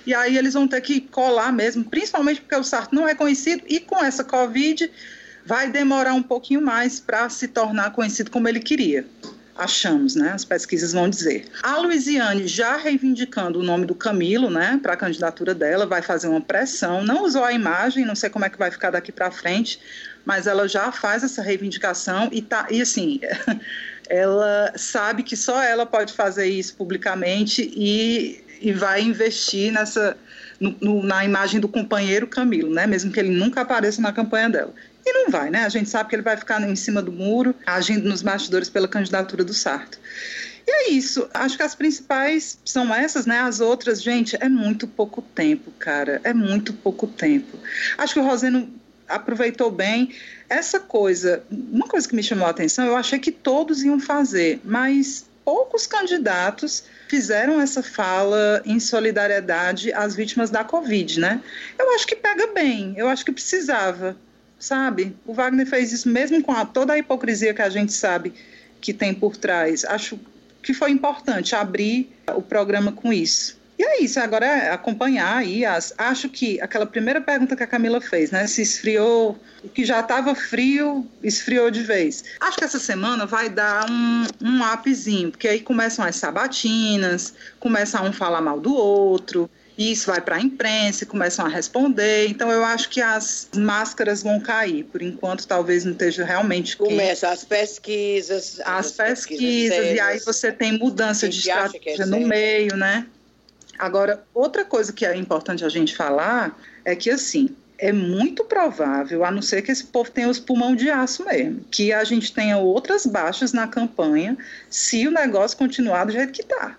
e aí eles vão ter que colar mesmo, principalmente porque o Sarto não é conhecido, e com essa Covid vai demorar um pouquinho mais para se tornar conhecido como ele queria achamos, né? As pesquisas vão dizer. A Luiziane já reivindicando o nome do Camilo, né, para a candidatura dela, vai fazer uma pressão. Não usou a imagem, não sei como é que vai ficar daqui para frente, mas ela já faz essa reivindicação e tá e assim, ela sabe que só ela pode fazer isso publicamente e, e vai investir nessa no, no, na imagem do companheiro Camilo, né? Mesmo que ele nunca apareça na campanha dela. E não vai, né? A gente sabe que ele vai ficar em cima do muro, agindo nos bastidores pela candidatura do Sarto. E é isso. Acho que as principais são essas, né? As outras, gente, é muito pouco tempo, cara. É muito pouco tempo. Acho que o Roseno aproveitou bem essa coisa. Uma coisa que me chamou a atenção, eu achei que todos iam fazer, mas poucos candidatos fizeram essa fala em solidariedade às vítimas da Covid, né? Eu acho que pega bem, eu acho que precisava sabe? O Wagner fez isso mesmo com a, toda a hipocrisia que a gente sabe que tem por trás. Acho que foi importante abrir o programa com isso. E é isso, agora é acompanhar aí as. Acho que aquela primeira pergunta que a Camila fez, né? Se esfriou, o que já estava frio, esfriou de vez. Acho que essa semana vai dar um, um upzinho, porque aí começam as sabatinas, começa um falar mal do outro e isso vai para a imprensa e começam a responder. Então eu acho que as máscaras vão cair. Por enquanto, talvez não esteja realmente. Começam as pesquisas. As, as pesquisas, pesquisas e aí você tem mudança de é estratégia é no meio, né? Agora, outra coisa que é importante a gente falar é que assim. É muito provável, a não ser que esse povo tenha os pulmão de aço mesmo, que a gente tenha outras baixas na campanha se o negócio continuar do jeito que está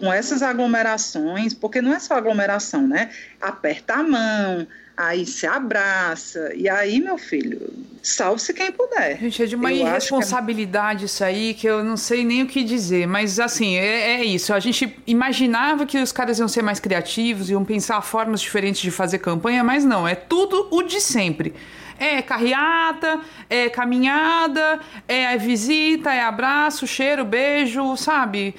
com essas aglomerações, porque não é só aglomeração, né? Aperta a mão, aí se abraça, e aí, meu filho, salve-se quem puder. Gente, é de uma eu é irresponsabilidade é... isso aí que eu não sei nem o que dizer, mas assim, é, é, isso. A gente imaginava que os caras iam ser mais criativos, iam pensar formas diferentes de fazer campanha, mas não, é tudo o de sempre. É carreata, é caminhada, é visita, é abraço, cheiro, beijo, sabe?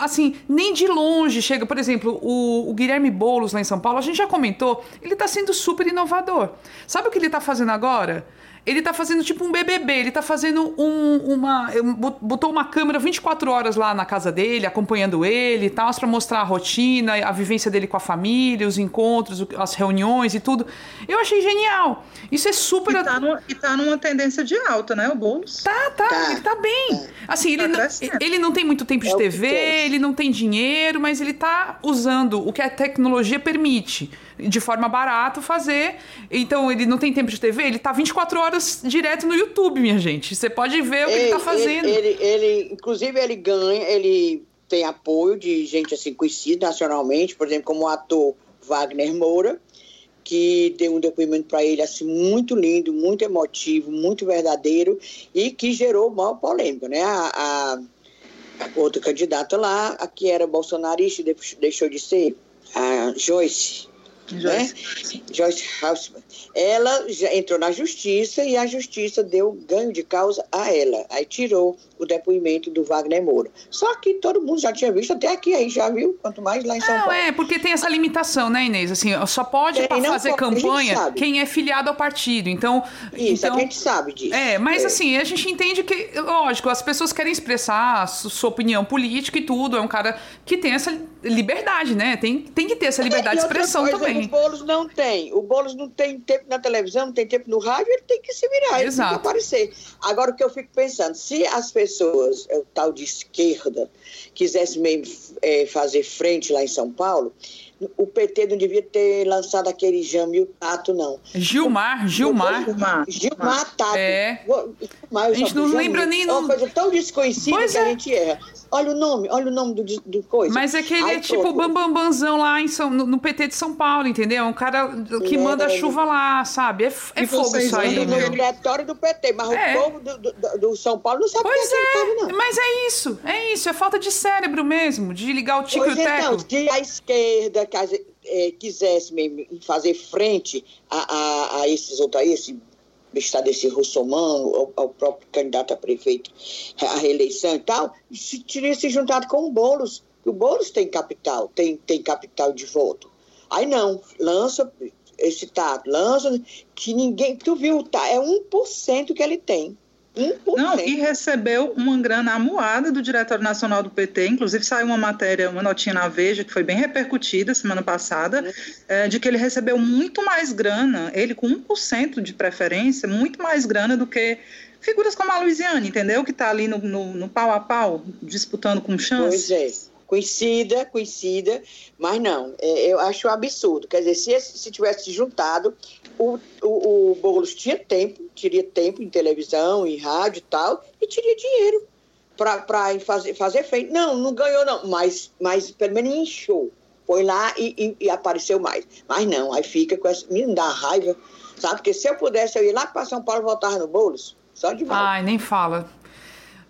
Assim, nem de longe chega. Por exemplo, o, o, Guilherme Boulos lá em São Paulo, a gente já comentou, ele está sendo super inovador. Sabe o que ele está fazendo agora? Ele tá fazendo tipo um BBB, ele tá fazendo um, uma. botou uma câmera 24 horas lá na casa dele, acompanhando ele e tal, pra mostrar a rotina, a vivência dele com a família, os encontros, as reuniões e tudo. Eu achei genial. Isso é super. E tá numa, e tá numa tendência de alta, né? O Boulos. Tá, tá, tá. ele tá bem. Assim, ele, tá não, ele não tem muito tempo de é TV, ele não tem dinheiro, mas ele tá usando o que a tecnologia permite de forma barata fazer. Então ele não tem tempo de TV, ele tá 24 horas direto no YouTube, minha gente. Você pode ver o que ele, ele tá fazendo. Ele, ele, ele, inclusive, ele ganha, ele tem apoio de gente assim conhecida nacionalmente, por exemplo, como o ator Wagner Moura, que deu um depoimento para ele assim muito lindo, muito emotivo, muito verdadeiro e que gerou uma polêmica, né? A, a, a outra candidata lá, a que era bolsonarista, deixou de ser, a Joyce, Joyce, né? Joyce Houseman. Ela já entrou na justiça e a justiça deu ganho de causa a ela. Aí tirou o depoimento do Wagner Moura. Só que todo mundo já tinha visto, até aqui aí já viu, quanto mais lá em São não, Paulo. É, porque tem essa limitação, né, Inês? Assim, só pode é, fazer campanha quem é filiado ao partido. Então. Isso, então, a gente sabe disso. É, mas é. assim, a gente entende que, lógico, as pessoas querem expressar sua opinião política e tudo. É um cara que tem essa liberdade, né? Tem, tem que ter essa liberdade de expressão coisa, também. O Boulos não tem. O Boulos não tem tempo na televisão, não tem tempo no rádio, ele tem que se virar, Exato. ele tem que aparecer. Agora, o que eu fico pensando, se as pessoas, é o tal de esquerda, quisessem mesmo é, fazer frente lá em São Paulo, o PT não devia ter lançado aquele Jamil Tato, não. Gilmar, Gilmar. Gilmar, Gilmar Tato. É. a gente não lembra nem... É uma coisa tão desconhecida pois que é. a gente erra. Olha o nome, olha o nome do, do coisa. Mas é que ele Aí, é tipo o Bambambanzão lá em São, no, no, PT de São Paulo, entendeu? É um cara que é, manda a chuva lá, sabe? É, é fogo isso aí, no diretório do PT, mas é. o povo do, do, do, São Paulo não sabe pois que é, povo, não. Mas é isso, é isso. É falta de cérebro mesmo, de ligar o tico pois e o teco. Então, se a esquerda é, quisesse mesmo fazer frente a, a, a esses outros, a esse está desse russomano, ao, ao, próprio candidato a prefeito, a reeleição e tal, se teria se juntado com o Boulos. O Boulos tem capital, tem, tem capital de voto. Aí não, lança esse tato, lança que ninguém. Tu viu, tá? É 1% que ele tem. 1%. Não, e recebeu uma grana amuada do Diretório Nacional do PT, inclusive saiu uma matéria, uma notinha na Veja, que foi bem repercutida semana passada, uhum. é, de que ele recebeu muito mais grana, ele com 1% de preferência, muito mais grana do que figuras como a Luiziane, entendeu? Que está ali no, no, no, pau a pau, disputando com chance. Pois é. Conhecida, conhecida, mas não, é, eu acho um absurdo. Quer dizer, se, se tivesse juntado, o, o, o Boulos tinha tempo, teria tempo em televisão, em rádio e tal, e teria dinheiro para fazer, fazer frente. Não, não ganhou não, mas, mas pelo menos inchou. Foi lá e, e, e, apareceu mais. Mas não, aí fica com essa... Me dá raiva, sabe? Porque se eu pudesse, eu ir lá para São Paulo e voltar no Boulos, só de volta. Ai, nem fala.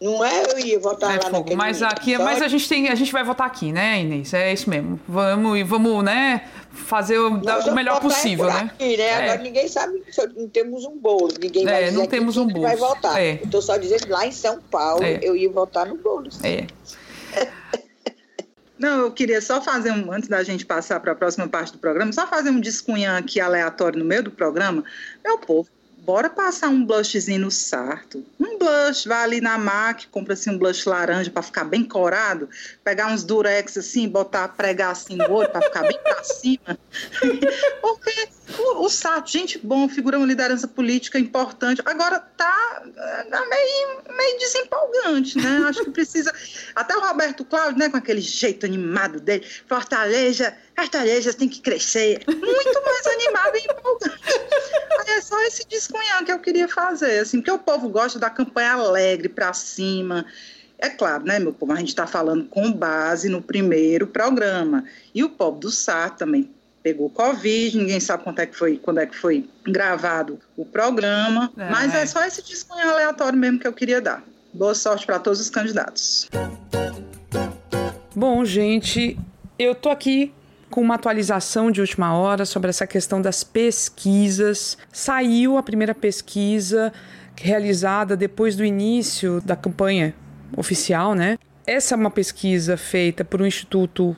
Não é eu ia votar é lá fogo. Mas aqui, mas a gente tem, a gente vai votar aqui, né, Inês? É isso mesmo. Vamos e vamos, né, fazer o, o melhor possível, né? Aqui, né? É. Agora ninguém sabe, não temos um bolo, ninguém vai é, não temos um bolo. vai votar. É. Estou só dizendo lá em São Paulo é. eu ia votar no bolo. É. Não, eu queria só fazer um, antes da gente passar para a próxima parte do programa, só fazer um descunhã aqui aleatório no meio do programa. Meu povo, bora passar um blushzinho no sarto. Um blush, vai ali na MAC, compra assim um blush laranja para ficar bem corado, pegar uns durex assim, botar, pregar assim no olho para ficar bem para cima. Porque o, o gente bom, figura uma liderança política importante. Agora tá, tá meio, meio desempolgante, né? Acho que precisa. Até o Roberto Cláudio, né, com aquele jeito animado dele, Fortaleza, Fortaleza tem que crescer. Muito mais animado e empolgante. É só esse descunhar que eu queria fazer, assim, porque o povo gosta da campanha alegre para cima. É claro, né, meu povo? A gente está falando com base no primeiro programa. E o povo do Sarto também pegou Covid, ninguém sabe quando é que foi, quando é que foi gravado o programa, é. mas é só esse disco aleatório mesmo que eu queria dar. Boa sorte para todos os candidatos. Bom, gente, eu tô aqui com uma atualização de última hora sobre essa questão das pesquisas. Saiu a primeira pesquisa realizada depois do início da campanha oficial, né? Essa é uma pesquisa feita por um instituto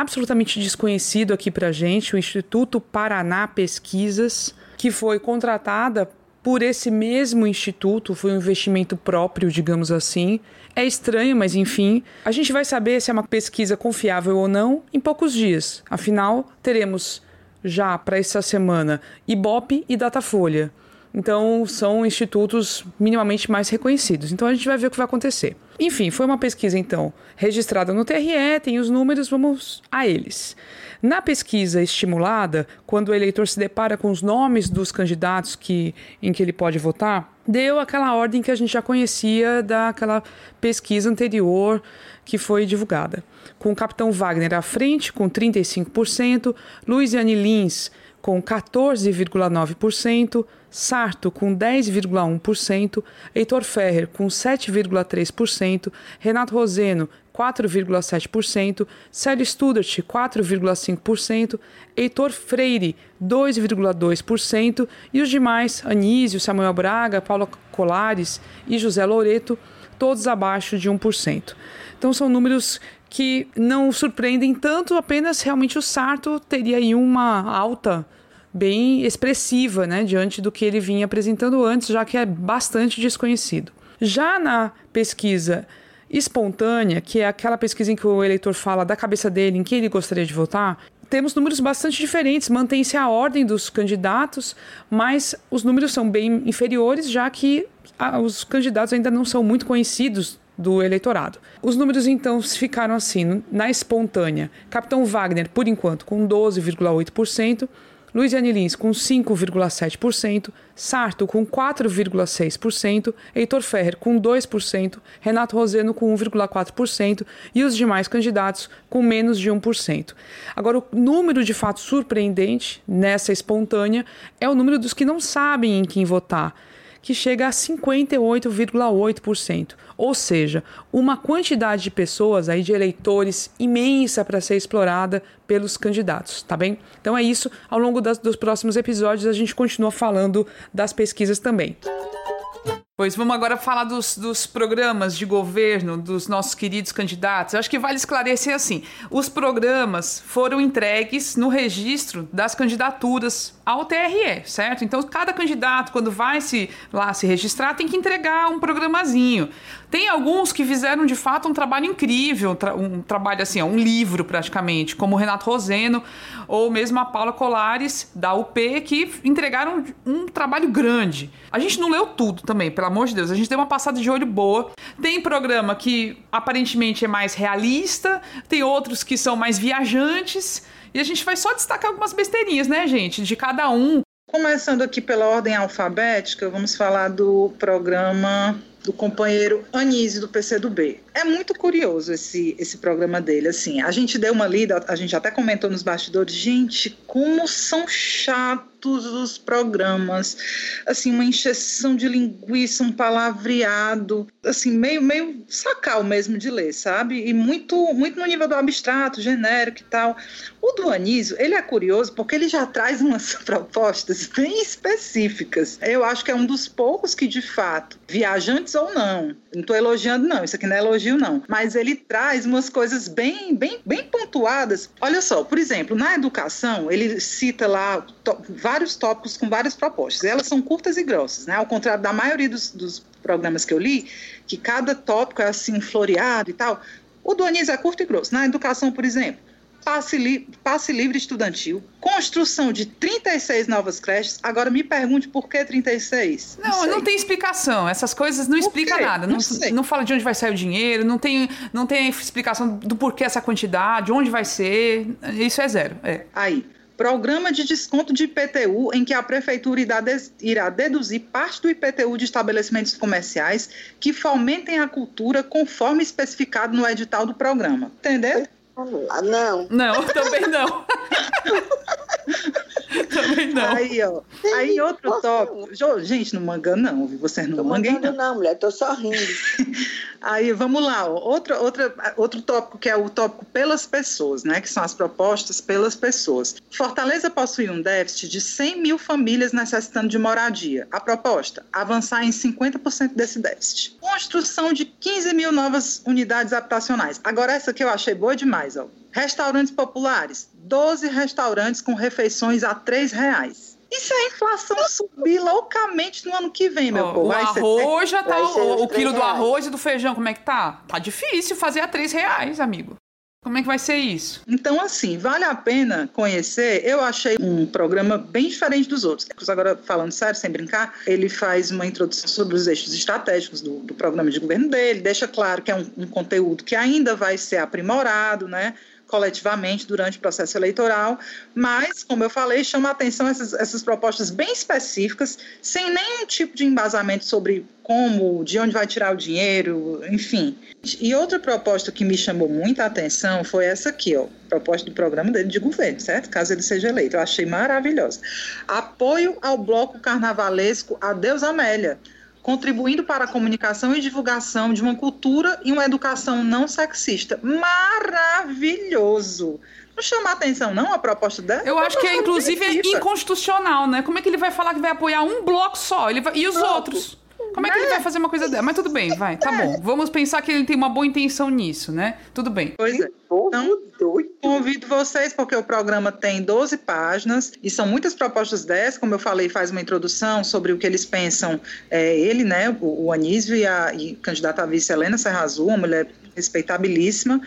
absolutamente desconhecido aqui para gente, o Instituto Paraná Pesquisas, que foi contratada por esse mesmo instituto, foi um investimento próprio, digamos assim. É estranho, mas enfim, a gente vai saber se é uma pesquisa confiável ou não em poucos dias. Afinal, teremos já para essa semana Ibope e Datafolha. Então, são institutos minimamente mais reconhecidos. Então, a gente vai ver o que vai acontecer. Enfim, foi uma pesquisa, então, registrada no TRE, tem os números, vamos a eles. Na pesquisa estimulada, quando o eleitor se depara com os nomes dos candidatos que, em que ele pode votar, deu aquela ordem que a gente já conhecia daquela pesquisa anterior que foi divulgada. Com o capitão Wagner à frente, com 35%, Luiziane Lins com 14,9%, Sarto com 10,1%, Heitor Ferrer com 7,3%, Renato Roseno 4,7%, Célio Studart 4,5%, Heitor Freire 2,2% e os demais, Anísio, Samuel Braga, Paulo Colares e José Loreto, todos abaixo de 1%. Então são números que não surpreendem tanto, apenas realmente o Sarto teria aí uma alta bem expressiva, né, diante do que ele vinha apresentando antes, já que é bastante desconhecido. Já na pesquisa espontânea, que é aquela pesquisa em que o eleitor fala da cabeça dele em quem ele gostaria de votar, temos números bastante diferentes. Mantém-se a ordem dos candidatos, mas os números são bem inferiores, já que os candidatos ainda não são muito conhecidos do eleitorado. Os números então ficaram assim: na espontânea, Capitão Wagner, por enquanto, com 12,8%. Luiz Lins com 5,7%, Sarto com 4,6%, Heitor Ferrer com 2%, Renato Roseno com 1,4% e os demais candidatos com menos de 1%. Agora, o número de fato surpreendente nessa espontânea é o número dos que não sabem em quem votar que chega a 58,8%, ou seja, uma quantidade de pessoas aí de eleitores imensa para ser explorada pelos candidatos, tá bem? Então é isso. Ao longo das, dos próximos episódios a gente continua falando das pesquisas também. Pois vamos agora falar dos, dos, programas de governo dos nossos queridos candidatos. Eu acho que vale esclarecer assim: os programas foram entregues no registro das candidaturas ao TRE, certo? Então, cada candidato, quando vai se lá se registrar, tem que entregar um programazinho. Tem alguns que fizeram de fato um trabalho incrível, um trabalho assim, um livro praticamente, como o Renato Roseno ou mesmo a Paula Colares da UP, que entregaram um trabalho grande. A gente não leu tudo também, pelo amor de Deus, a gente deu uma passada de olho boa. Tem programa que aparentemente é mais realista, tem outros que são mais viajantes. E a gente vai só destacar algumas besteirinhas, né, gente? De cada um. Começando aqui pela ordem alfabética, vamos falar do programa do companheiro Anísio do PCdoB. É muito curioso esse, esse programa dele, assim. A gente deu uma lida, a gente até comentou nos bastidores, gente, como são chatos os programas. Assim, uma encheção de linguiça, um palavreado, assim, meio meio sacal mesmo de ler, sabe? E muito muito no nível do abstrato, genérico e tal. O do Anísio, ele é curioso porque ele já traz umas propostas bem específicas. Eu acho que é um dos poucos que, de fato, viajantes ou não, não estou elogiando, não, isso aqui não é elogio, não, mas ele traz umas coisas bem, bem, bem pontuadas. Olha só, por exemplo, na educação, ele cita lá vários tópicos com várias propostas. Elas são curtas e grossas, né? Ao contrário da maioria dos, dos programas que eu li, que cada tópico é assim floreado e tal. O do Anísio é curto e grosso. Na educação, por exemplo, passe, li passe livre estudantil, construção de 36 novas creches. Agora me pergunte por que 36? Não, não, não tem explicação. Essas coisas não explicam nada. Não, não, não, fala de onde vai sair o dinheiro, não tem, não tem explicação do porquê essa quantidade, onde vai ser. Isso é zero. É. Aí, Programa de desconto de IPTU, em que a Prefeitura irá deduzir parte do IPTU de estabelecimentos comerciais que fomentem a cultura conforme especificado no edital do programa. Entendeu? Ah, não. Não, também não. também não. Aí, ó. Aí outro tópico. Gente, não manga não, vocês não manguem não. Não, mulher, tô só rindo. Aí, vamos lá. Ó. Outro, outro, outro tópico que é o tópico pelas pessoas, né? Que são as propostas pelas pessoas. Fortaleza possui um déficit de 100 mil famílias necessitando de moradia. A proposta, avançar em 50% desse déficit. Construção de 15 mil novas unidades habitacionais. Agora, essa que eu achei boa demais ó. Restaurantes populares, 12 restaurantes com refeições a R$ reais. E se a inflação subir loucamente no ano que vem, meu Ó, povo? o arroz já tá. O, o quilo três do reais. arroz e do feijão, como é que tá? Tá difícil fazer a três reais, amigo. Como é que vai ser isso? Então, assim, vale a pena conhecer. Eu achei um programa bem diferente dos outros. Agora, falando sério, sem brincar, ele faz uma introdução sobre os eixos estratégicos do, do programa de governo dele, deixa claro que é um, um conteúdo que ainda vai ser aprimorado, né? Coletivamente durante o processo eleitoral, mas, como eu falei, chama a atenção essas, essas propostas bem específicas, sem nenhum tipo de embasamento sobre como, de onde vai tirar o dinheiro, enfim. E outra proposta que me chamou muita atenção foi essa aqui, ó, proposta do programa dele de governo, certo? Caso ele seja eleito. Eu achei maravilhosa. Apoio ao bloco carnavalesco Adeus Amélia, contribuindo para a comunicação e divulgação de uma cultura e uma educação não sexista. Maravilhoso! Não chama a atenção, não, a proposta dela? Eu acho que, é, inclusive, é inconstitucional, né? Como é que ele vai falar que vai apoiar um bloco só? Ele vai- E os Bloco. outros? Como é que ele vai fazer uma coisa dessa? Mas tudo bem, vai, tá bom. Vamos pensar que ele tem uma boa intenção nisso, né? Tudo bem. Pois é. Então, doido. Convido vocês, porque o programa tem 12 páginas e são muitas propostas dessas. Como eu falei, faz uma introdução sobre o que eles pensam. É, ele, né, o, o Anísio e a e candidata a vice Helena Serra Azul, uma mulher respeitabilíssima.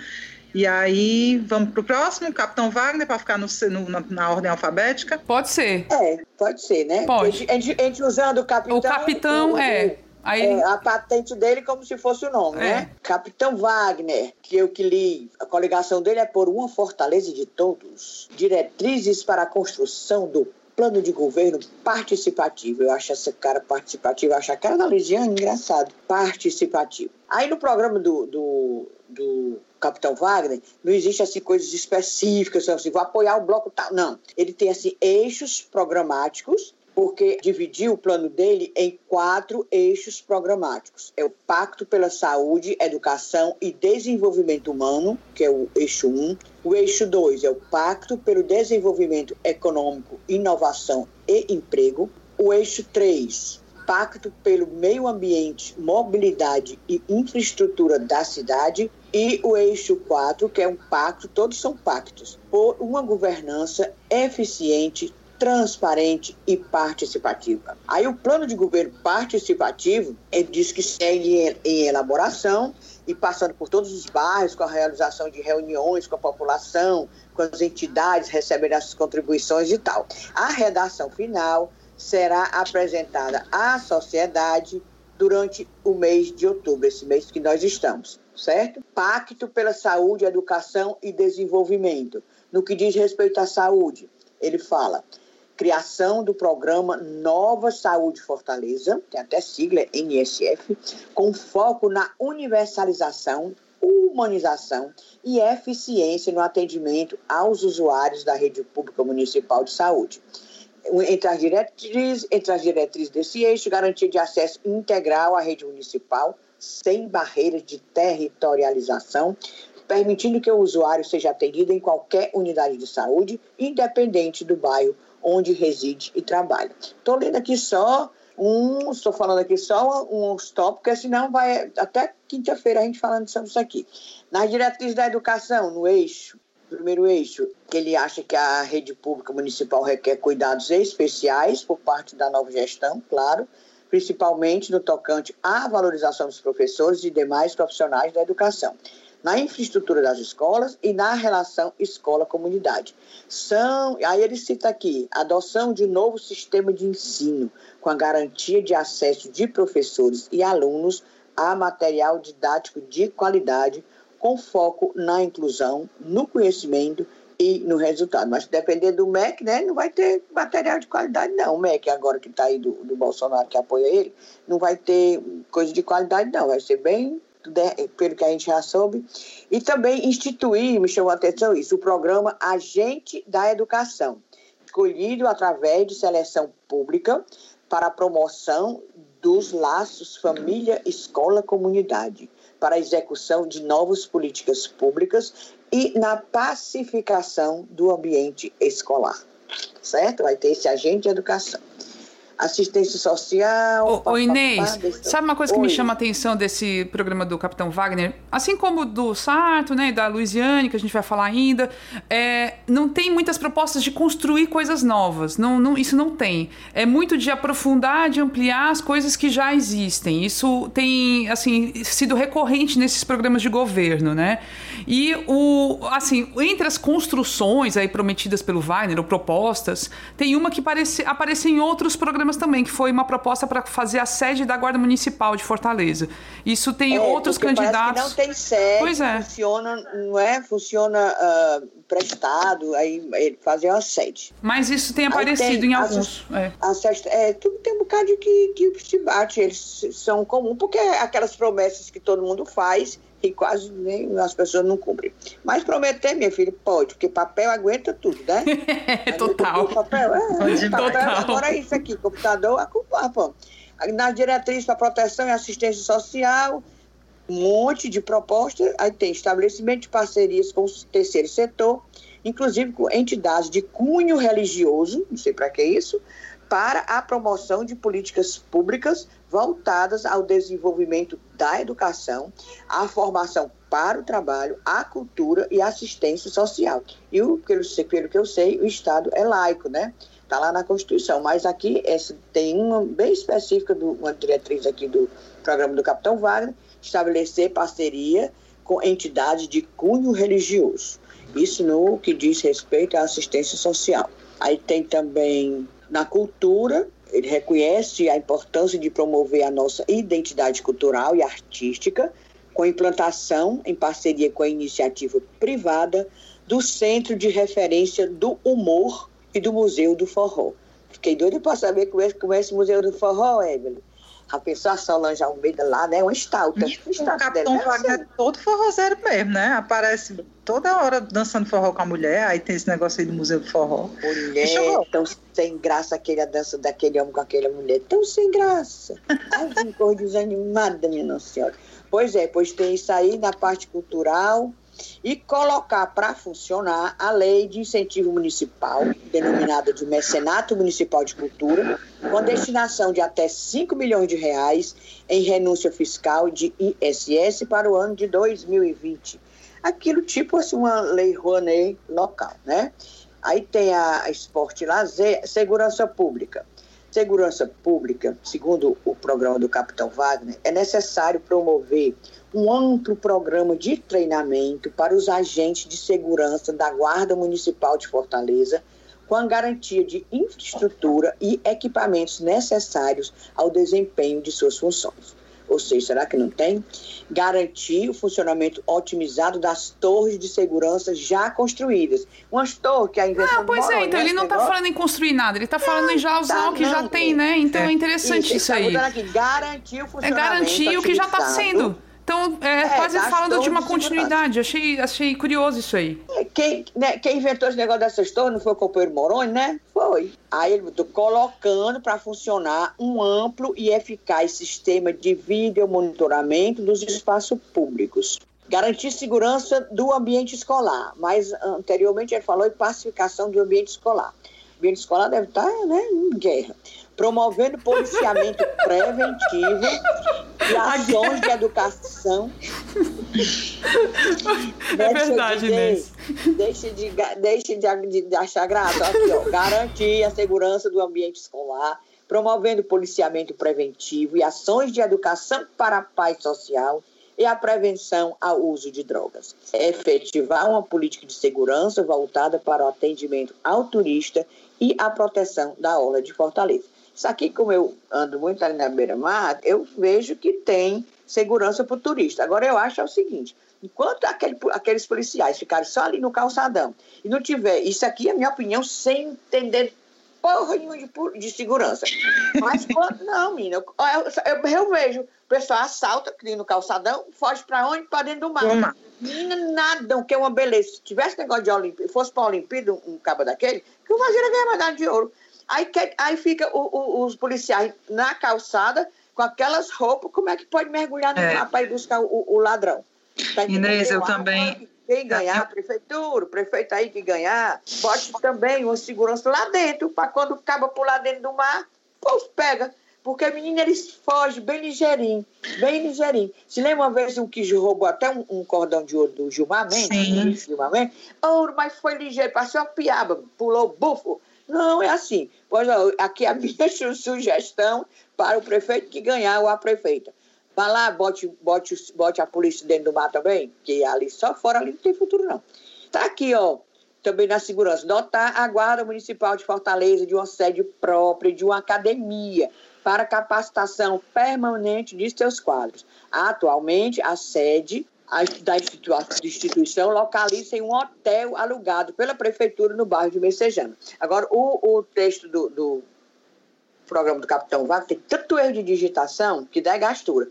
E aí, vamos para o próximo, Capitão Wagner, para ficar no, no- na, na ordem alfabética. Pode ser. É, pode ser, né? Pode. A gente, a gente usando o capitão. O capitão, o- é. Aí, é, a patente dele como se fosse o nome, É. né? Capitão Wagner, que eu que li, a coligação dele é por uma fortaleza de todos. Diretrizes para a construção do plano de governo participativo. Eu acho essa cara participativa, eu acho a cara da Lisiane engraçado. Participativo. Aí no programa do, do, do Capitão Wagner, não existe assim coisas específicas, assim, vou apoiar o bloco tal. Não. Ele tem assim eixos programáticos porque dividiu o plano dele em quatro eixos programáticos. É o Pacto pela Saúde, Educação e Desenvolvimento Humano, que é o eixo 1. O eixo 2 é o Pacto pelo Desenvolvimento Econômico, Inovação e Emprego. O eixo 3, Pacto pelo Meio Ambiente, Mobilidade e Infraestrutura da Cidade. E o eixo 4, que é um pacto, todos são pactos, por uma governança eficiente, transparente e participativa. Aí o plano de governo participativo, ele diz que segue em, elaboração e passando por todos os bairros com a realização de reuniões com a população, com as entidades recebendo essas contribuições e tal. A redação final será apresentada à sociedade durante o mês de outubro, esse mês que nós estamos, certo? Pacto pela Saúde, Educação e Desenvolvimento. No que diz respeito à saúde, ele fala criação do programa Nova Saúde Fortaleza, tem até sigla NSF, com foco na universalização, humanização e eficiência no atendimento aos usuários da rede pública municipal de saúde. Entre as diretrizes, entre as diretrizes desse eixo, garantia de acesso integral à rede municipal, sem barreiras de territorialização, permitindo que o usuário seja atendido em qualquer unidade de saúde, independente do bairro onde reside e trabalha. Estou lendo aqui só um, estou falando aqui só uns tópicos, senão vai até quinta-feira a gente falando sobre isso aqui. Nas diretrizes da educação, no eixo, primeiro eixo, que ele acha que a rede pública municipal requer cuidados especiais por parte da nova gestão, claro, principalmente no tocante à valorização dos professores e demais profissionais da educação na infraestrutura das escolas e na relação escola-comunidade. São, aí ele cita aqui, adoção de novo sistema de ensino, com a garantia de acesso de professores e alunos a material didático de qualidade, com foco na inclusão, no conhecimento e no resultado. Mas depender do MEC, né, não vai ter material de qualidade, não. O MEC, agora que está aí do, do Bolsonaro, que apoia ele, não vai ter coisa de qualidade, não. Vai ser bem pelo que a gente já soube, e também instituir, me chamou a atenção isso, o programa Agente da Educação, escolhido através de seleção pública para a promoção dos laços família-escola-comunidade, para a execução de novas políticas públicas e na pacificação do ambiente escolar. Certo? Vai ter esse agente de educação. Assistência social. Ô, ô Inês, sabe uma coisa que Oi. me chama a atenção desse programa do Capitão Wagner? Assim como do Sarto, né, da Luiziane, que a gente vai falar ainda, é, não tem muitas propostas de construir coisas novas. Não, não, isso não tem. É muito de aprofundar, de ampliar as coisas que já existem. Isso tem, assim, sido recorrente nesses programas de governo, né? E o, assim, entre as construções aí prometidas pelo Wagner ou propostas, tem uma que parece, aparece em outros programas programas também, que foi uma proposta para fazer a sede da Guarda Municipal de Fortaleza. Isso tem é, outros candidatos. não tem sede, pois é. funciona, não é? Funciona uh, prestado, aí fazer uma sede. Mas isso tem aparecido tem, em alguns. é. é, tudo tem um bocado que, que se bate, eles são comuns, porque é aquelas promessas que todo mundo faz e quase nem as pessoas não cumprem. Mas prometer, minha filha, pode, porque papel aguenta tudo, né? Total. Papel, é, papel, agora é isso aqui, computador, a culpa, pô. Nas diretrizes para proteção e assistência social, um monte de propostas, aí tem estabelecimento de parcerias com o terceiro setor, inclusive com entidades de cunho religioso, não sei para que isso, para a promoção de políticas públicas voltadas ao desenvolvimento da educação, à formação para o trabalho, à cultura e assistência social. E o, pelo, pelo que eu sei, o Estado é laico, né? Está lá na Constituição. Mas aqui essa, tem uma bem específica, do, uma diretriz aqui do programa do Capitão Wagner, estabelecer parceria com entidades de cunho religioso. Isso no que diz respeito à assistência social. Aí tem também na cultura, ele reconhece a importância de promover a nossa identidade cultural e artística, com implantação, em parceria com a iniciativa privada, do Centro de Referência do Humor e do Museu do Forró. Fiquei doida para saber como é, como é esse Museu do Forró, Evelyn. A pessoa Solange Almeida lá, né? Uma estalta. O Capitão né? Wagner é todo forrozeiro mesmo, né? Aparece toda hora dançando forró com a mulher, aí tem esse negócio aí do Museu do Forró. Mulher, tão sem graça aquele a dança daquele homem com aquela mulher. Tão sem graça. Ai, cor desanimada, minha Nossa Senhora. Pois é, pois tem isso aí na parte cultural e colocar para funcionar a lei de incentivo municipal, denominada de Mecenato Municipal de Cultura, com destinação de até 5 milhões de reais em renúncia fiscal de ISS para o ano de 2020. Aquilo tipo assim, uma lei Rouanet local, né? Aí tem a esporte lazer, segurança pública. Segurança pública, segundo o programa do Capitão Wagner, é necessário promover um amplo programa de treinamento para os agentes de segurança da Guarda Municipal de Fortaleza, com a garantia de infraestrutura e equipamentos necessários ao desempenho de suas funções. Ou seja, será que não tem? Garantir o funcionamento otimizado das torres de segurança já construídas. Umas torres que a invenção Ah, pois é, então ele não está falando em construir nada, ele está falando em já usar tá, o que não, já tem, né? Então é, é interessante isso, isso aí. Aqui, garantir o funcionamento. É garantir o que já está sendo. Então, é, é quase falando de uma continuidade. Achei, achei curioso isso aí. É, quem, né, quem inventou esse negócio dessas torres não foi o companheiro Moroni, né? Foi. Aí ele estou colocando para funcionar um amplo e eficaz sistema de vídeo monitoramento dos espaços públicos. Garantir segurança do ambiente escolar. Mas anteriormente ele falou em pacificação do ambiente escolar. O ambiente escolar deve estar né, em guerra promovendo policiamento preventivo e ações de educação. É verdade, Inês. Deixe de, deixe de, de, de achar graça. Aqui, ó, garantir a segurança do ambiente escolar, promovendo policiamento preventivo e ações de educação para a paz social e a prevenção ao uso de drogas. Efetivar uma política de segurança voltada para o atendimento ao turista e a proteção da orla de Fortaleza. Isso aqui, como eu ando muito ali na beira-mar, eu vejo que tem segurança para o turista. Agora, eu acho é o seguinte, enquanto aquele, aqueles policiais ficarem só ali no calçadão e não tiver, isso aqui é a minha opinião, sem entender porra nenhuma de, de segurança. Mas quando, não, menina, eu, eu, eu, vejo o pessoal assalta ali no calçadão, foge para onde? Para dentro do mar. Uma. Menina, nada, que é uma beleza. Se tivesse negócio de Olimpíada, fosse para a Olimpíada um, um cabo daquele, que imagina ganhar medalha de ouro. Aí, aí fica o, o, os policiais na calçada com aquelas roupas, como é que pode mergulhar no é. mar para ir buscar o, o ladrão? Tá Inês, eu também. Quem ganhar, a prefeitura, prefeito aí que ganhar, bote também uma segurança lá dentro, para quando acaba por lá dentro do mar, povo pega. Porque a menina, eles fogem bem ligeirinho, bem ligeirinho. Se lembra uma vez um que roubou até um, um cordão de ouro do Gilmar Mendes? Sim. Gilmar Mendes? Ouro, mas foi ligeiro, passou uma piaba, pulou bufo. Não, é assim. Pois aqui a minha su- sugestão para o prefeito que ganhar ou a prefeita. Vá lá, bote, bote, bote a polícia dentro do mar também, que ali só fora ali não tem futuro, não. Tá aqui, ó, também na segurança. Dotar a Guarda Municipal de Fortaleza de uma sede própria, de uma academia para capacitação permanente de seus quadros. Atualmente, a sede da instituição localiza em um hotel alugado pela prefeitura no bairro de Messejana. Agora, o, o texto do, do programa do Capitão Wagner tem tanto erro de digitação que dá gastura.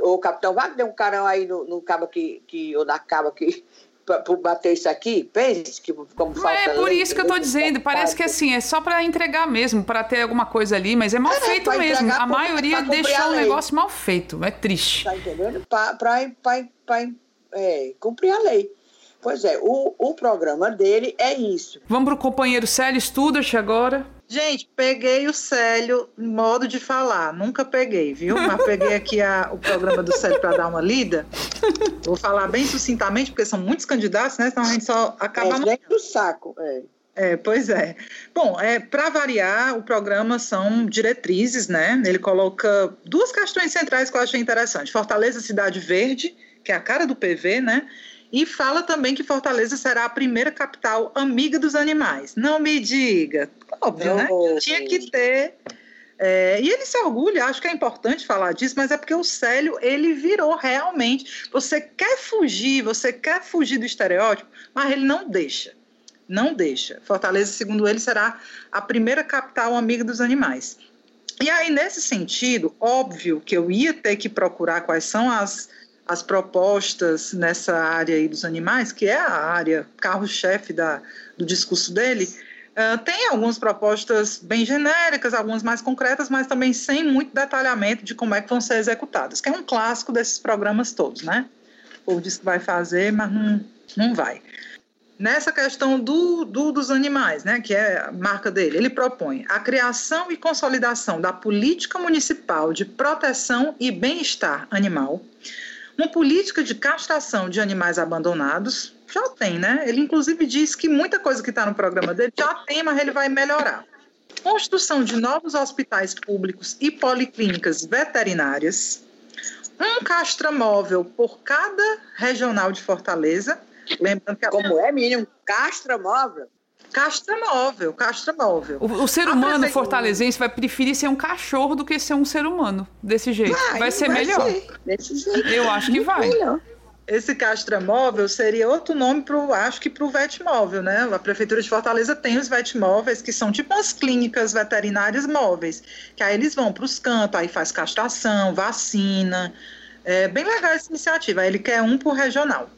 O Capitão Wagner deu um carão aí no, no cabo que, que, ou na caba que, para bater isso aqui, pense que como Não falta é por isso que eu tô dizendo. Parece que assim, é só pra entregar mesmo, pra ter alguma coisa ali, mas é mal É, feito pra mesmo. A maioria deixou o lei. negócio mal feito. É triste. Tá entendendo? Para é, cumprir a lei. Pois é, o, o programa dele é isso. Vamos pro companheiro Célio Studart agora. Gente, peguei o Célio modo de falar. Nunca peguei, viu? Mas peguei aqui a- o programa do Célio para dar uma lida. Vou falar bem sucintamente, porque são muitos candidatos, né? Senão a gente só acaba é dentro do saco. É. É, pois é. Bom, é, para variar, o programa são diretrizes, né? Ele coloca duas questões centrais que eu achei interessante. Fortaleza Cidade Verde, que é a cara do PV, né? E fala também que Fortaleza será a primeira capital amiga dos animais. Não me diga. Óbvio, né? Não. Tinha que ter. é, e ele se orgulha, acho que é importante falar disso, mas é porque o Célio, ele virou realmente. Você quer fugir, você quer fugir do estereótipo, mas ele não deixa. Não deixa. Fortaleza, segundo ele, será a primeira capital amiga dos animais. E aí, nesse sentido, óbvio que eu ia ter que procurar quais são as, as propostas nessa área aí dos animais, que é a área carro-chefe do discurso dele. Ah, tem algumas propostas bem genéricas, algumas mais concretas, mas também sem muito detalhamento de como é que vão ser executadas, que é um clássico desses programas todos, né? O povo diz que vai fazer, mas não, não vai. Nessa questão do, do, dos animais, né, que é a marca dele, ele propõe a criação e consolidação da política municipal de proteção e bem-estar animal, uma política de castração de animais abandonados, já tem, né? Ele inclusive diz que muita coisa que está no programa dele já tem, mas ele vai melhorar. Construção de novos hospitais públicos e policlínicas veterinárias, um castramóvel por cada regional de Fortaleza, lembrando que a Como é, menino? Castra móvel. Castramóvel, castramóvel. O, o ser humano prefeitura- fortalezense vai preferir ser um cachorro do que ser um ser humano. Desse jeito. Vai, ser melhor. ser desse jeito. Eu acho que vai. melhor. Esse castramóvel seria outro nome para acho que para o vetmóvel, né? A prefeitura de Fortaleza tem os vetmóveis que são tipo umas clínicas veterinárias móveis, que aí eles vão para os cantos, aí faz castração, vacina. É bem legal essa iniciativa. Ele quer um por regional.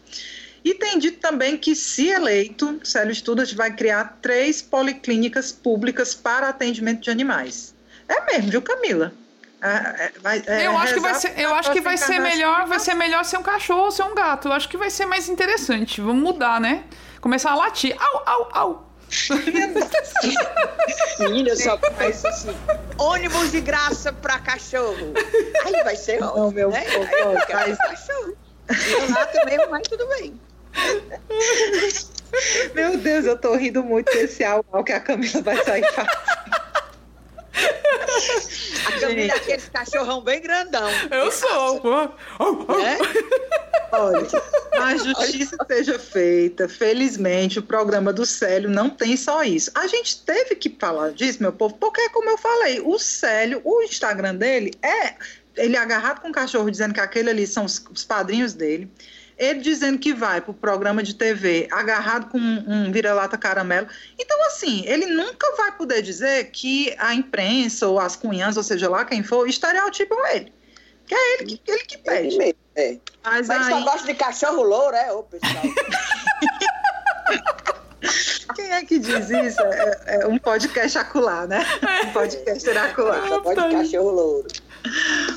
E tem dito também que, se eleito, Célio Studas vai criar três policlínicas públicas para atendimento de animais. É mesmo, viu, Camila? É, é, vai- é, eu acho que vai ser, eu acho que vai ser melhor, vai ser melhor ser um cachorro ou ser um gato. Eu acho que vai ser mais interessante. Vamos mudar, né? Começar a latir. Au, au, au. Menina, eu só penso assim, ônibus de graça pra cachorro. Aí vai ser Não, ótimo, meu né? Aí faz- cachorro. Eu também, mas tudo bem. Meu Deus, eu tô rindo muito desse álbum que a Camila vai sair fazendo. A Camila é aquele cachorrão bem grandão. Eu sou. Né? Olha, a justiça seja feita. Felizmente, o programa do Célio não tem só isso. A gente teve que falar disso, meu povo, porque, como eu falei, o Célio, o Instagram dele é ele agarrado com o cachorro dizendo que aquele ali são os, os padrinhos dele. Ele dizendo que vai pro programa de TV agarrado com um, um vira-lata caramelo. Então, assim, ele nunca vai poder dizer que a imprensa ou as cunhãs, ou seja lá quem for, estereotipam ele. Que é ele que, ele que Ele pede. mesmo, é. Mas, Mas aí, só gosta de cachorro louro, é, ô pessoal? quem é que diz isso? É, é um podcast acular, né? Um podcast oracular. Só gosta de cachorro louro.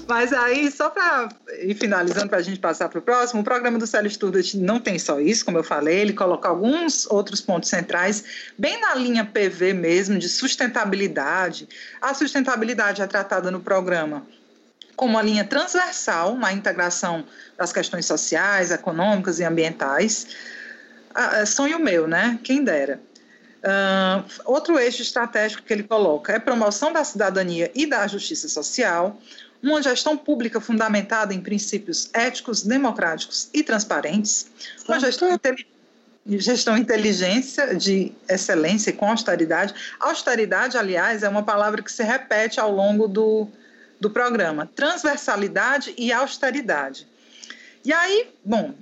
Mas aí, só para ir finalizando, para a gente passar para o próximo, o programa do Célio Student não tem só isso, como eu falei, ele coloca alguns outros pontos centrais, bem na linha PV mesmo, de sustentabilidade. A sustentabilidade é tratada no programa como uma linha transversal, uma integração das questões sociais, econômicas e ambientais. Ah, é sonho meu, né? Quem dera. Uh, outro eixo estratégico que ele coloca é promoção da cidadania e da justiça social, uma gestão pública fundamentada em princípios éticos, democráticos e transparentes, uma gestão, gestão inteligência de excelência e com austeridade. Austeridade, aliás, é uma palavra que se repete ao longo do, do programa. Transversalidade e austeridade. E aí, bom,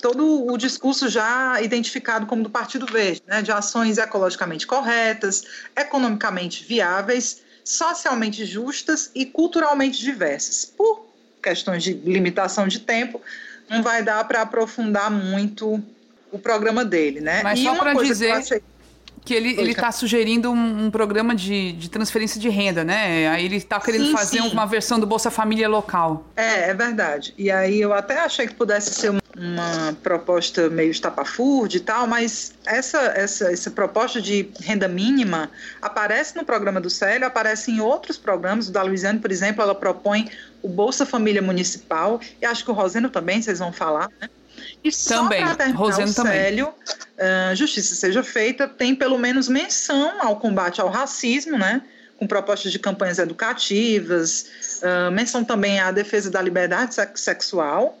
todo o discurso já identificado como do Partido Verde, né, de ações ecologicamente corretas, economicamente viáveis, socialmente justas e culturalmente diversas. Por questões de limitação de tempo, não vai dar para aprofundar muito o programa dele, né? Mas e só para dizer achei... que ele está sugerindo um, um, programa de, de transferência de renda, né? Aí ele está querendo sim, fazer sim. uma versão do Bolsa Família local. É, é verdade. E aí eu até achei que pudesse ser uma uma proposta meio estapafúrdia e tal, mas essa, essa, essa proposta de renda mínima aparece no programa do Célio, aparece em outros programas. O da Luiziane, por exemplo, ela propõe o Bolsa Família Municipal, e acho que o Roseno também, vocês vão falar, né? E também, só para Roseno o Célio, uh, justiça seja feita, tem pelo menos menção ao combate ao racismo, né? com propostas de campanhas educativas, uh, menção também à defesa da liberdade sexual,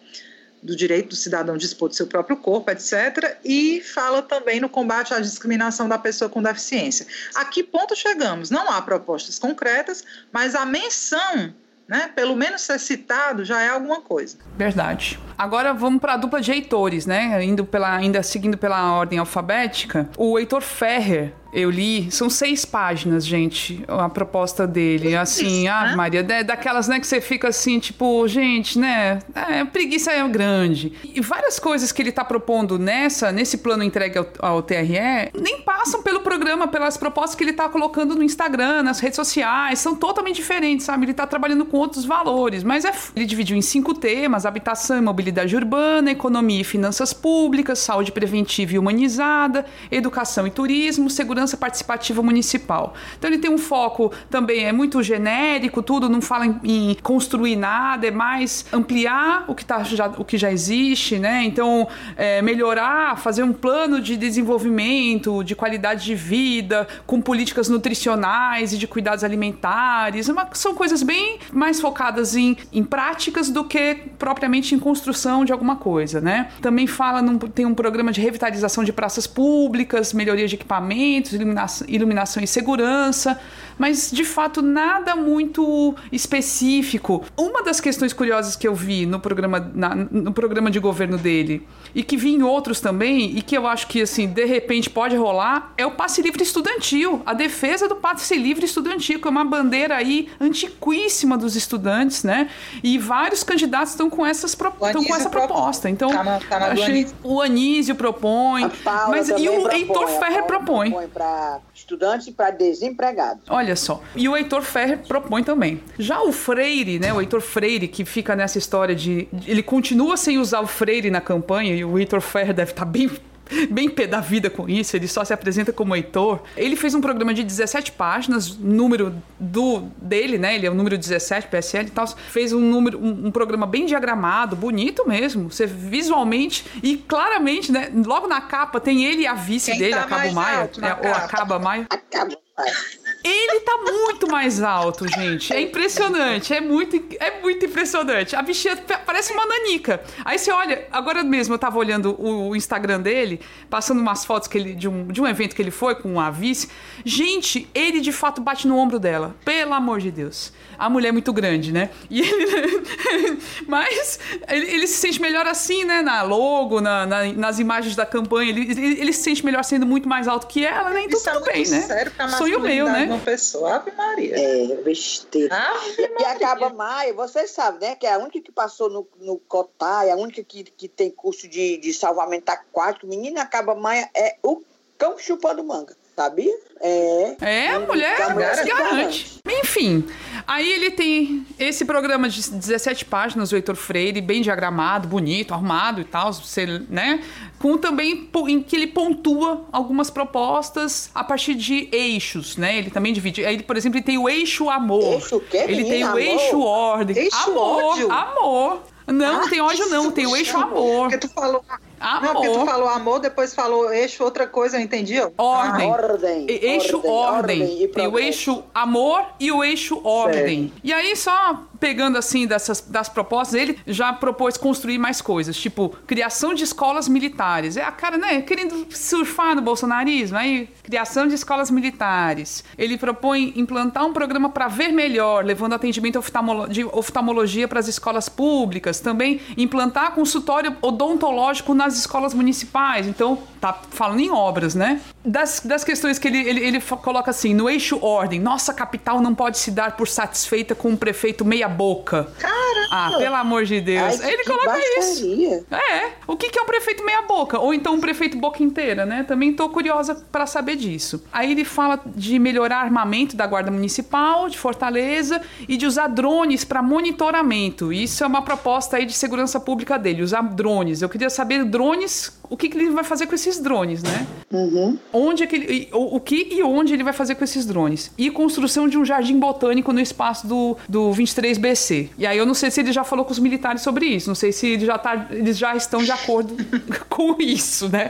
do direito do cidadão dispor do seu próprio corpo, etc. E fala também no combate à discriminação da pessoa com deficiência. A que ponto chegamos? Não há propostas concretas, mas a menção né? Pelo menos ser citado já é alguma coisa. Verdade. Agora vamos para a dupla de Heitores, né? Indo pela, ainda seguindo pela ordem alfabética. O Heitor Ferrer, eu li, são seis páginas, gente, a proposta dele. Assim, Isso, ah, né? Maria, daquelas, né, que você fica assim, tipo, gente, né? É, preguiça é grande. E várias coisas que ele está propondo nessa, nesse plano entregue ao, ao, TRE, nem passam pelo programa, pelas propostas que ele está colocando no Instagram, nas redes sociais, são totalmente diferentes, sabe? Ele está trabalhando com outros valores, mas é, ele dividiu em cinco temas: habitação e mobilidade urbana, economia e finanças públicas, saúde preventiva e humanizada, educação e turismo, segurança governança participativa municipal. Então ele tem um foco também, é muito genérico, tudo, não fala em, em construir nada, é mais ampliar o que, tá já, o que já existe, né? Então, é, melhorar, fazer um plano de desenvolvimento, de qualidade de vida, com políticas nutricionais e de cuidados alimentares. Uma, são coisas bem mais focadas em, em práticas do que propriamente em construção de alguma coisa, né? Também fala, num, tem um programa de revitalização de praças públicas, melhoria de equipamentos, iluminação, iluminação e segurança, mas de fato nada muito específico. Uma das questões curiosas que eu vi no programa, na, no programa de governo dele e que vi em outros também e que eu acho que assim de repente pode rolar é o passe livre estudantil, a defesa do passe livre estudantil, que é uma bandeira aí antiquíssima dos estudantes, né? E vários candidatos estão com essas estão com essa proposta. Então tá na, tá na achei, o Anísio propõe, mas e o Heitor Ferrer propõe. propõe para estudantes e para desempregados. Olha só. E o Heitor Ferrer propõe também. Já o Freire, né, o Heitor Freire, que fica nessa história de. Ele continua sem usar o Freire na campanha, e o Heitor Ferrer deve estar tá bem bem pé da vida com isso, ele só se apresenta como Heitor. Ele fez um programa de 17 páginas, número do dele, né? Ele é o número 17, PSL e tal. Fez um número, um, um, programa bem diagramado, bonito mesmo. Você visualmente e claramente, né? Logo na capa tem ele e a vice Quem dele, tá a Cabo Maia, né, ou a Caba Maia. Acaba Maia. Ele tá muito mais alto, gente. É impressionante. É muito, é muito impressionante. A bichinha parece uma nanica. Aí você olha, agora mesmo eu tava olhando o Instagram dele, passando umas fotos que ele, de, um, de um evento que ele foi com a vice. Gente, ele de fato bate no ombro dela. Pelo amor de Deus. A mulher é muito grande, né? E ele. Mas ele, ele, se sente melhor assim, né? Na logo, na, na, nas imagens da campanha. Ele, ele, ele, se sente melhor sendo muito mais alto que ela, né? Então Isso tudo é bem, né? Sério, Sonho meu, né? Pessoa. Ave Maria. É, besteira. Ave e, e acaba Maia, você sabe, né? Que é a única que passou no, no Cotai, a única que, que tem curso de, de salvamento aquático. Menina, acaba Maia é o cão chupando manga, sabia? É. É, a mulher, a mulher se garante. Enfim Enfim, aí ele tem esse programa de 17 páginas, o Heitor Freire, bem diagramado, bonito, arrumado e tal, você, né? Com também em que ele pontua algumas propostas a partir de eixos, né? Ele também divide. Aí, por exemplo, ele tem o eixo amor. Eixo o quê, Ele tem o eixo Amor? ordem. Eixo amor, ódio? amor. Não, não tem ódio não, tem o eixo puxa. amor. Porque tu falou. Não, porque tu Amor. falou amor, depois falou eixo, outra coisa, eu entendi. ó. Ordem. Ordem. E- Eixo ordem. e Tem o progresso. eixo amor e o eixo ordem. E aí, só pegando assim dessas das propostas, ele já propôs construir mais coisas, tipo criação de escolas militares. É a cara, né? Querendo surfar no bolsonarismo, aí criação de escolas militares. Ele propõe implantar um programa para ver melhor, levando atendimento de oftalmologia para as escolas públicas. Também implantar consultório odontológico nas escolas municipais. Então, tá falando em obras, né? Das, das questões que ele, ele, ele coloca assim, no eixo ordem, nossa capital não pode se dar por satisfeita com um prefeito meia boca. Caramba! Ah, pelo amor de Deus. Ai, ele coloca isso. baixaria. É, o que, que é um prefeito meia boca? Ou então um prefeito boca inteira, né? Também tô curiosa para saber disso. Aí ele fala de melhorar armamento da Guarda Municipal de Fortaleza e de usar drones para monitoramento. Isso é uma proposta aí de segurança pública dele, usar drones. Eu queria saber drones, o que, que ele vai fazer com esses drones, né? Uhum. Onde é que ele, o, o que e onde ele vai fazer com esses drones. E construção de um jardim botânico no espaço do, do 23BC. E aí eu não sei se ele já falou com os militares sobre isso. Não sei se ele já tá, eles já estão de acordo com isso, né?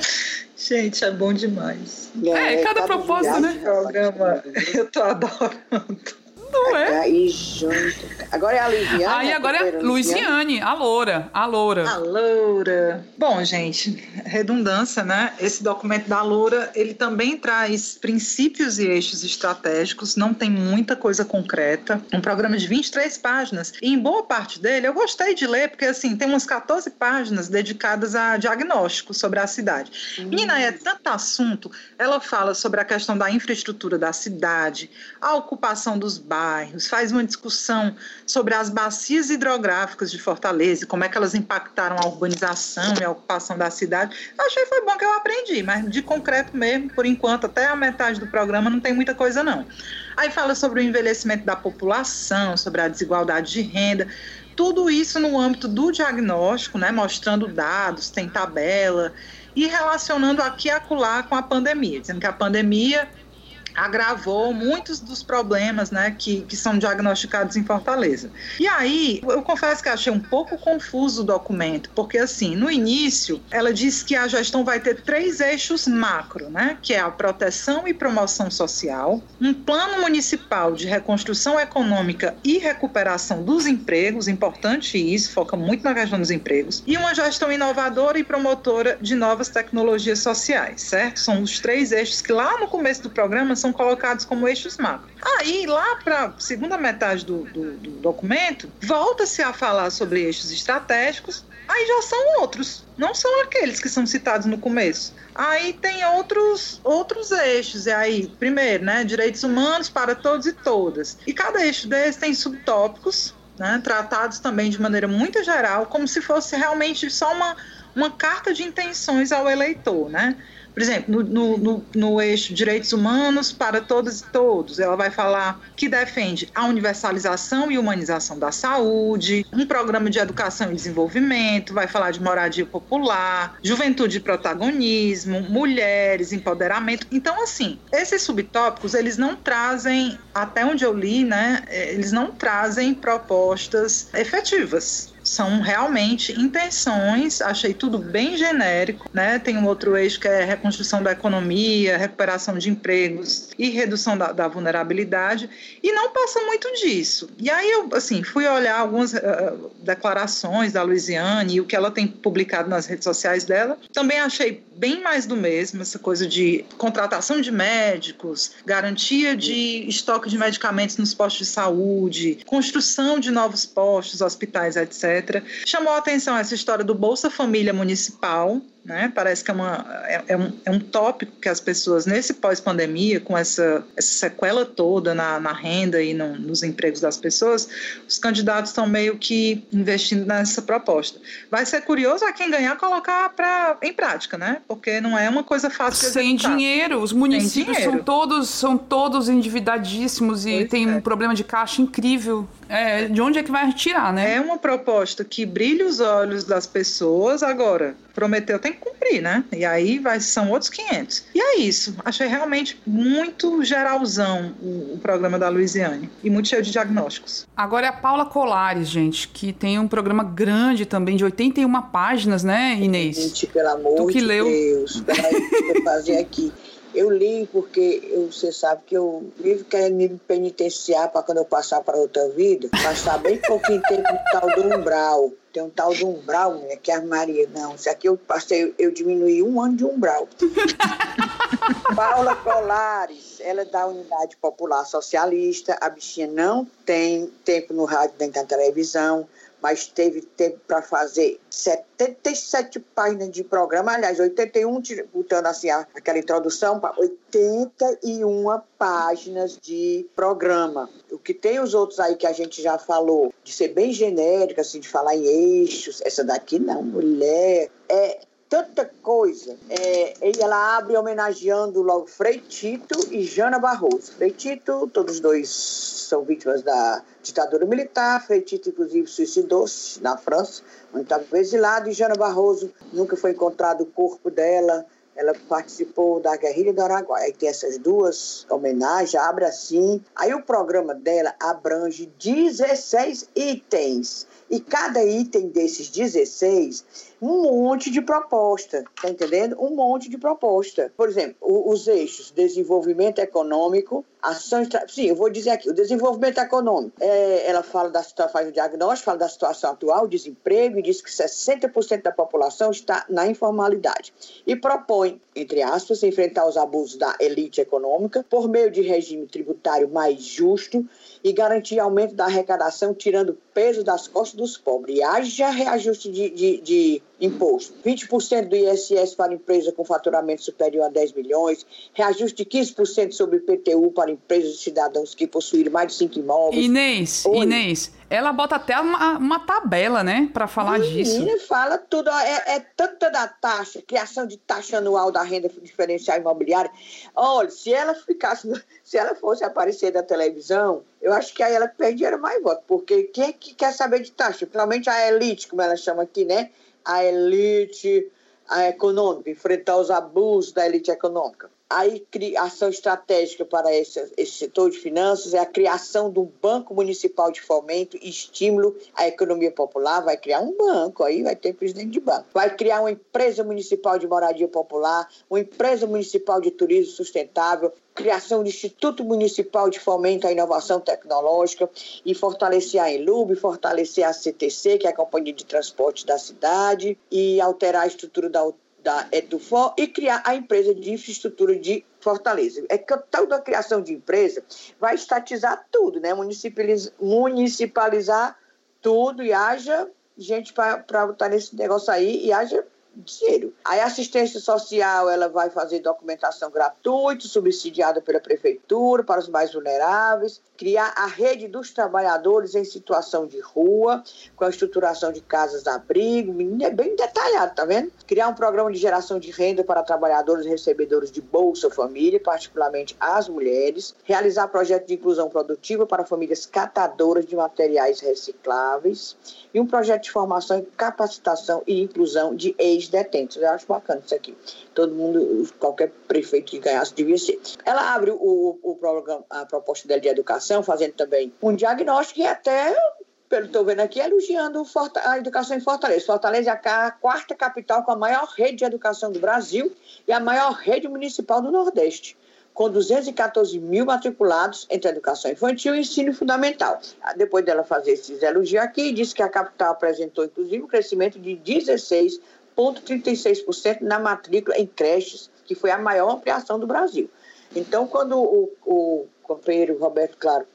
Gente, é bom demais. É, cada propósito, né? Programa, eu tô adorando. Não é? Aí junto. Agora é a Liviane. Aí agora é Luiziane, a loura, a loura. A Loura. Bom, gente, redundância, né? Esse documento da Loura, ele também traz princípios e eixos estratégicos, não tem muita coisa concreta. Um programa de 23 páginas. E em boa parte dele, eu gostei de ler, porque assim, tem umas 14 páginas dedicadas a diagnóstico sobre a cidade. Menina, é tanto assunto. Ela fala sobre a questão da infraestrutura da cidade, a ocupação dos bairros, faz uma discussão sobre as bacias hidrográficas de Fortaleza, e como é que elas impactaram a urbanização e a ocupação da cidade. Achei foi bom que eu aprendi, mas de concreto mesmo, por enquanto, até a metade do programa não tem muita coisa não. Aí fala sobre o envelhecimento da população, sobre a desigualdade de renda, tudo isso no âmbito do diagnóstico, né, mostrando dados, tem tabela e relacionando aqui e acolá com a pandemia, dizendo que a pandemia agravou muitos dos problemas né, que, que são diagnosticados em Fortaleza. E aí, eu confesso que achei um pouco confuso o documento, porque assim, no início, ela disse que a gestão vai ter três eixos macro, né, que é a proteção e promoção social, um plano municipal de reconstrução econômica e recuperação dos empregos, importante isso, foca muito na questão dos empregos, e uma gestão inovadora e promotora de novas tecnologias sociais, certo? São os três eixos que lá no começo do programa são colocados como eixos macro. Aí, lá para segunda metade do, do, do documento, volta-se a falar sobre eixos estratégicos, aí já são outros, não são aqueles que são citados no começo. Aí tem outros, outros eixos, e aí, primeiro, né, direitos humanos para todos e todas. E cada eixo desses tem subtópicos, né, tratados também de maneira muito geral, como se fosse realmente só uma, uma carta de intenções ao eleitor, né? Por exemplo, no, no, no, no, eixo direitos humanos para todas e todos, ela vai falar que defende a universalização e humanização da saúde, um programa de educação e desenvolvimento, vai falar de moradia popular, juventude e protagonismo, mulheres, empoderamento. Então, assim, esses subtópicos, eles não trazem, até onde eu li, né, eles não trazem propostas efetivas são realmente intenções, achei tudo bem genérico, né? Tem um outro eixo que é reconstrução da economia, recuperação de empregos e redução da, da vulnerabilidade, e não passa muito disso. E aí eu, assim, fui olhar algumas uh, declarações da Luiziane e o que ela tem publicado nas redes sociais dela, também achei bem mais do mesmo, essa coisa de contratação de médicos, garantia de estoque de medicamentos nos postos de saúde, construção de novos postos, hospitais, etc. Chamou a atenção essa história do Bolsa Família Municipal, né? Parece que é, uma, é, é, um, é um tópico que as pessoas, nesse pós-pandemia, com essa, essa sequela toda na, na renda e no, nos empregos das pessoas, os candidatos estão meio que investindo nessa proposta. Vai ser curioso a quem ganhar colocar pra, em prática, né? Porque não é uma coisa fácil de Sem executar. dinheiro, os municípios dinheiro. são todos são todos endividadíssimos e Pois tem é. um problema de caixa incrível. É, de onde é que vai tirar, né? É uma proposta que brilha os olhos das pessoas, agora, prometeu tem que cumprir, né? E aí vai, são outros 500. E é isso. Achei realmente muito geralzão o, o programa da Luiziane. E muito cheio de diagnósticos. Agora é a Paula Colares, gente, que tem um programa grande também, de 81 páginas, né, Inês? Gente, pelo amor Tu que de leu. Deus, peraí, eu fazer aqui. Eu li porque eu, você sabe que eu vivo querendo me penitenciar para quando eu passar para outra vida, passar bem pouquinho tempo no tal do umbral. Tem um tal do umbral, né, que é a Maria. Não, isso aqui eu passei, eu diminuí um ano de umbral. Paula Colares, ela é da Unidade Popular Socialista. A bichinha não tem tempo no rádio nem na televisão, mas teve tempo para fazer 77 páginas de programa. Aliás, 81, tira- botando assim aquela introdução, para 81 páginas de programa. O que tem os outros aí que a gente já falou, de ser bem genérico, assim, de falar em eixos. Essa daqui não, mulher. É tanta coisa. É, e ela abre homenageando logo Frei Tito e Jana Barroso. Frei Tito, todos dois são vítimas da ditadura militar. Frei Tito, inclusive, suicidou-se na França, onde estava exilado. E Jana Barroso, nunca foi encontrado o corpo dela. Ela participou da guerrilha do Araguaia. Aí tem essas duas homenagens, abre assim. Aí o programa dela abrange 16 itens. E cada item desses 16, um monte de proposta, tá entendendo? Um monte de proposta. Por exemplo, os eixos desenvolvimento econômico, ação Sim, eu vou dizer aqui, o desenvolvimento econômico. É, ela fala da situação, faz o diagnóstico, fala da situação atual, desemprego, e diz que 60% da população está na informalidade. E propõe, entre aspas, enfrentar os abusos da elite econômica por meio de regime tributário mais justo e garantir aumento da arrecadação, tirando peso das costas dos pobres. E haja reajuste de, de, de imposto. 20% do ISS para empresa com faturamento superior a 10 milhões, reajuste de 15% sobre o IPTU para empresas e cidadãos que possuírem mais de 5 imóveis. Inês, Oi. Inês, ela bota até uma, uma tabela, né, pra falar disso. Menina, fala tudo. É, é tanta da taxa, criação de taxa anual da renda diferencial imobiliária. Olha, se ela ficasse, se ela fosse aparecer na televisão, eu acho que aí ela perderia mais voto, porque quem é que quer saber de taxa? Principalmente a elite, como ela chama aqui, né? A elite a econômica, enfrentar os abusos da elite econômica. Aí, criação estratégica para esse, esse setor de finanças é a criação de um Banco Municipal de Fomento e Estímulo à Economia Popular. Vai criar um banco, aí vai ter presidente de banco. Vai criar uma empresa municipal de moradia popular, uma empresa municipal de turismo sustentável, criação do Instituto Municipal de Fomento à Inovação Tecnológica e fortalecer a Enlub, fortalecer a CTC, que é a Companhia de Transporte da cidade, e alterar a estrutura da da Edufor e criar a empresa de infraestrutura de Fortaleza. É que toda a criação de empresa vai estatizar tudo, né? Municipaliz- municipalizar tudo e haja gente para botar nesse negócio aí e haja dinheiro. A assistência social, ela vai fazer documentação gratuita, subsidiada pela prefeitura para os mais vulneráveis, criar a rede dos trabalhadores em situação de rua, com a estruturação de casas abrigo, menino, é bem detalhado, tá vendo? Criar um programa de geração de renda para trabalhadores recebedores de Bolsa Família, particularmente as mulheres, realizar projeto de inclusão produtiva para famílias catadoras de materiais recicláveis e um projeto de formação, capacitação e inclusão de ex-detentos. Eu acho bacana isso aqui. Todo mundo, qualquer prefeito que ganhasse devia ser. Ela abre o, o programa, a proposta dela de educação, fazendo também um diagnóstico e até pelo que estou vendo aqui, elogiando a educação em Fortaleza. Fortaleza é a quarta capital com a maior rede de educação do Brasil e a maior rede municipal do Nordeste, com 214 mil matriculados entre educação infantil e ensino fundamental. Ah, Depois dela fazer esses elogios aqui, disse que a capital apresentou, inclusive, um crescimento de 16,36% na matrícula em creches, que foi a maior ampliação do Brasil. Então, quando o, o companheiro Roberto Claro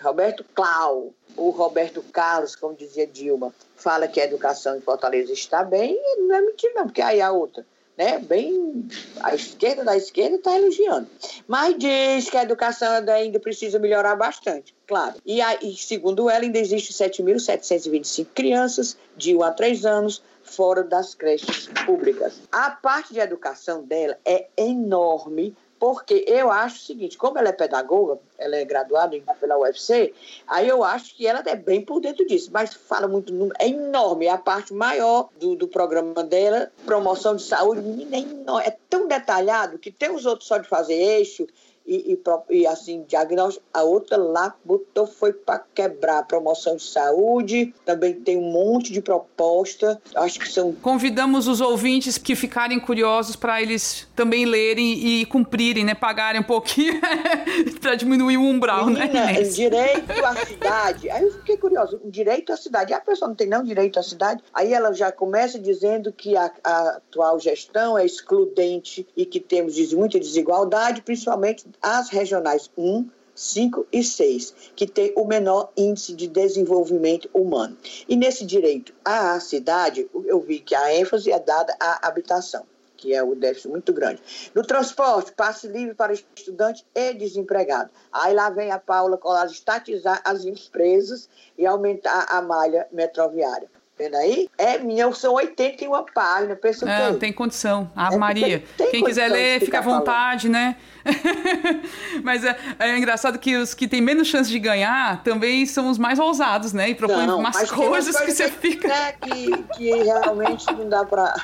Roberto Clau, o Roberto Carlos, como dizia Dilma, fala que a educação em Fortaleza está bem, não é mentira não, porque aí a outra né, bem a esquerda da esquerda está elogiando. Mas diz que a educação ainda precisa melhorar bastante, claro. E, aí, segundo ela, ainda existem 7.725 crianças de 1 a 3 anos fora das creches públicas. A parte de educação dela é enorme, porque eu acho o seguinte, como ela é pedagoga, ela é graduada pela UFC, aí eu acho que ela é bem por dentro disso, mas fala muito, é enorme, é a parte maior do, do programa dela, promoção de saúde, menina, é, enorme, é tão detalhado que tem os outros só de fazer eixo, e, e, e, assim, diagnóstico. A outra lá botou foi para quebrar a promoção de saúde. Também tem um monte de proposta. Acho que são. Convidamos os ouvintes que ficarem curiosos para eles também lerem e cumprirem, né? Pagarem um pouquinho para diminuir o umbral, né, Menina, né? Direito à cidade. Aí eu fiquei curioso. Direito à cidade. E a pessoa não tem não direito à cidade. Aí ela já começa dizendo que a, a atual gestão é excludente e que temos muita desigualdade, principalmente as regionais 1, 5 e 6, que têm o menor índice de desenvolvimento humano. E nesse direito à cidade, eu vi que a ênfase é dada à habitação, que é o déficit muito grande. No transporte, passe livre para estudante e desempregado. Aí lá vem a Paula Colar estatizar as empresas e aumentar a malha metroviária. Vendo aí? É minha, são 81 páginas. Pensa não, que... tem condição. A é, Maria. Tem, tem Quem quiser ler, fica à vontade, falando. né? Mas é, é, engraçado que os que têm menos chance de ganhar também são os mais ousados, né? E propõem não, umas coisas que você fica. É, que, que realmente não dá pra.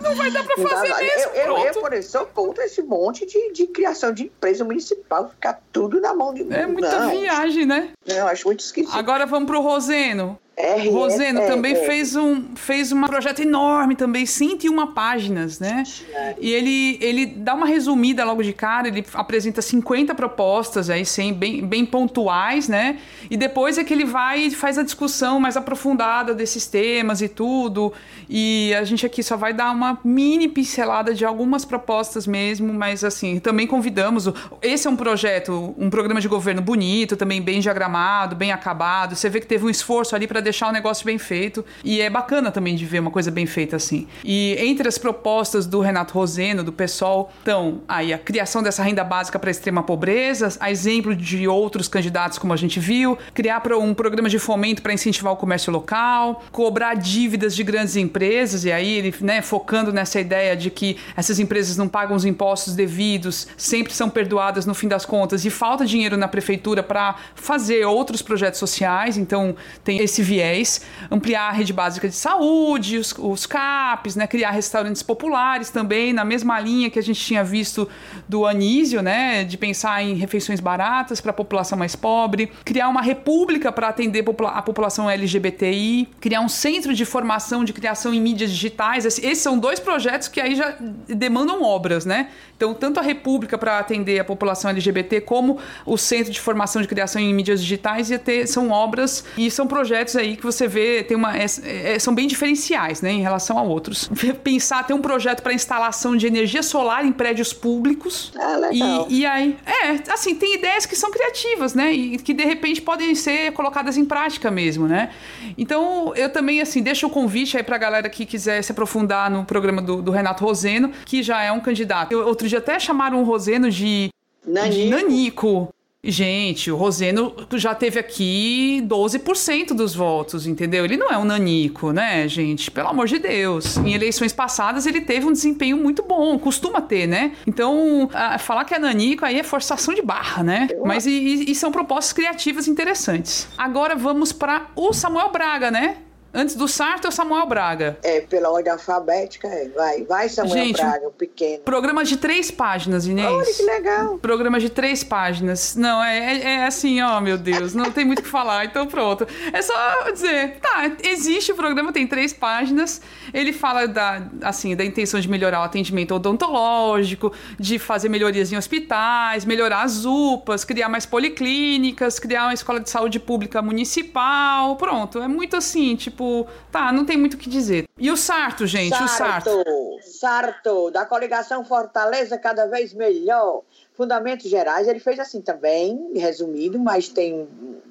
Não vai dar pra fazer mesmo. Eu, eu, eu, por exemplo, sou contra esse monte de, de criação de empresa municipal, ficar tudo na mão de É muita não. viagem, né? Não, acho muito esquisito. Agora vamos pro Roseno. R, Roseno é, também é, fez um fez um projeto enorme também, 101 páginas, né? E ele, ele dá uma resumida logo de cara, ele apresenta 50 propostas aí, sem, bem, bem pontuais, né? E depois é que ele vai e faz a discussão mais aprofundada desses temas e tudo. E a gente aqui só vai dar uma mini pincelada de algumas propostas mesmo, mas assim, também convidamos. Esse é um projeto, um programa de governo bonito, também bem diagramado, bem acabado. Você vê que teve um esforço ali para deixar o negócio bem feito. E é bacana também de ver uma coisa bem feita assim. E entre as propostas do Renato Roseno, do PSOL, estão aí a criação dessa renda básica para extrema pobreza, a exemplo de outros candidatos, como a gente viu, criar um programa de fomento para incentivar o comércio local, cobrar dívidas de grandes empresas, e aí ele né, focando nessa ideia de que essas empresas não pagam os impostos devidos, sempre são perdoadas no fim das contas, e falta dinheiro na prefeitura para fazer outros projetos sociais, então tem esse viés, ampliar a rede básica de saúde, os, os CAPs, né, criar restaurantes populares também, na mesma linha que a gente tinha visto do Anísio, né, de pensar em refeições baratas para a população mais pobre, criar uma república para atender a população LGBTI, criar um centro de formação de criação em mídias digitais. Esses são dois projetos que aí já demandam obras, né? Então, tanto a República para atender a população LGBT, como o Centro de Formação de Criação em Mídias Digitais ia ter, são obras e são projetos aí que você vê, tem uma, é, é, são bem diferenciais né, em relação a outros. Pensar, ter um projeto para instalação de energia solar em prédios públicos. Ah, legal. E, e aí, é, assim, tem ideias que são criativas, né? E que de repente podem ser colocadas em prática mesmo, né? Então, eu também, assim, deixo o convite aí para a galera que quiser se aprofundar no programa do, do Renato Roseno, que já é um candidato. Eu, outro dia até chamaram o Roseno de Nanico. De Nanico. Gente, o Roseno já teve aqui 12% dos votos, entendeu? Ele não é um nanico, né, gente? Pelo amor de Deus. Em eleições passadas ele teve um desempenho muito bom, costuma ter, né? Então, falar que é nanico aí é forçação de barra, né? Mas e, e são propostas criativas interessantes. Agora vamos para o Samuel Braga, né? Antes do Sarto é o Samuel Braga. É, pela ordem alfabética, é. Vai, vai Samuel Gente, Braga, o pequeno. Programa de três páginas, Inês. Olha que legal. Programa de três páginas. Não, é, é, é assim, ó, meu Deus, não tem muito o que falar, então pronto. É só dizer, tá, existe o programa, tem três páginas. Ele fala da, assim, da intenção de melhorar o atendimento odontológico, de fazer melhorias em hospitais, melhorar as UPAs, criar mais policlínicas, criar uma escola de saúde pública municipal. Pronto, é muito assim, tipo, tipo, tá, não tem muito o que dizer. E o Sarto, gente, Sarto, o Sarto. Sarto, da coligação Fortaleza cada vez melhor. Fundamentos gerais, ele fez assim também, resumido, mas tem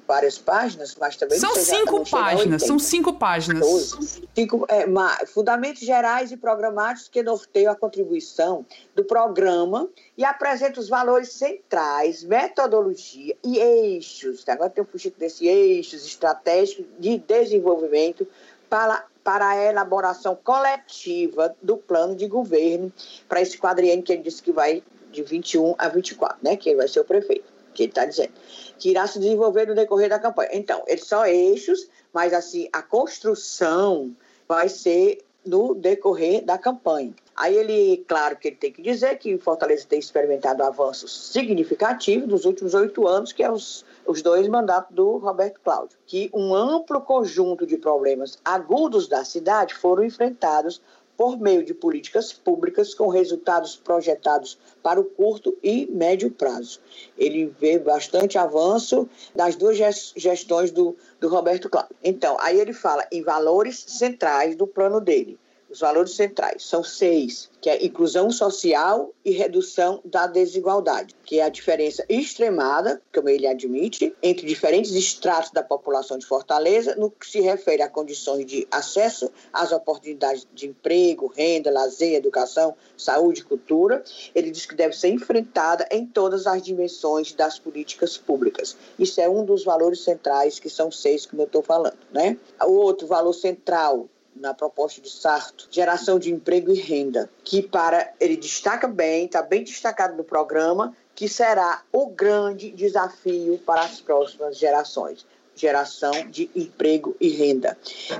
várias páginas, mas também São cinco páginas, são cinco páginas. Cinco, é, fundamentos gerais e programáticos que norteiam a contribuição do programa e apresenta os valores centrais, metodologia e eixos. Agora tem um fugido desse eixos estratégicos de desenvolvimento para para a elaboração coletiva do plano de governo para esse quadriênio que ele disse que vai de 21 a 24, né? Que ele vai ser o prefeito, que ele está dizendo, que irá se desenvolver no decorrer da campanha. Então, eles são eixos, mas assim, a construção vai ser no decorrer da campanha. Aí ele, claro que ele tem que dizer que Fortaleza tem experimentado avanços significativos nos últimos oito anos, que é os, os dois mandatos do Roberto Cláudio, que um amplo conjunto de problemas agudos da cidade foram enfrentados por meio de políticas públicas com resultados projetados para o curto e médio prazo. Ele vê bastante avanço das duas gestões do, do Roberto Cláudio. Então, aí ele fala em valores centrais do plano dele. Os valores centrais são seis, que é inclusão social e redução da desigualdade, que é a diferença extremada, como ele admite, entre diferentes estratos da população de Fortaleza no que se refere a condições de acesso às oportunidades de emprego, renda, lazer, educação, saúde cultura. Ele diz que deve ser enfrentada em todas as dimensões das políticas públicas. Isso é um dos valores centrais, que são seis, como eu estou falando. Né? O outro valor central na proposta de Sarto, geração de emprego e renda, que para ele destaca bem, está bem destacado no programa, que será o grande desafio para as próximas gerações. Geração de emprego e renda.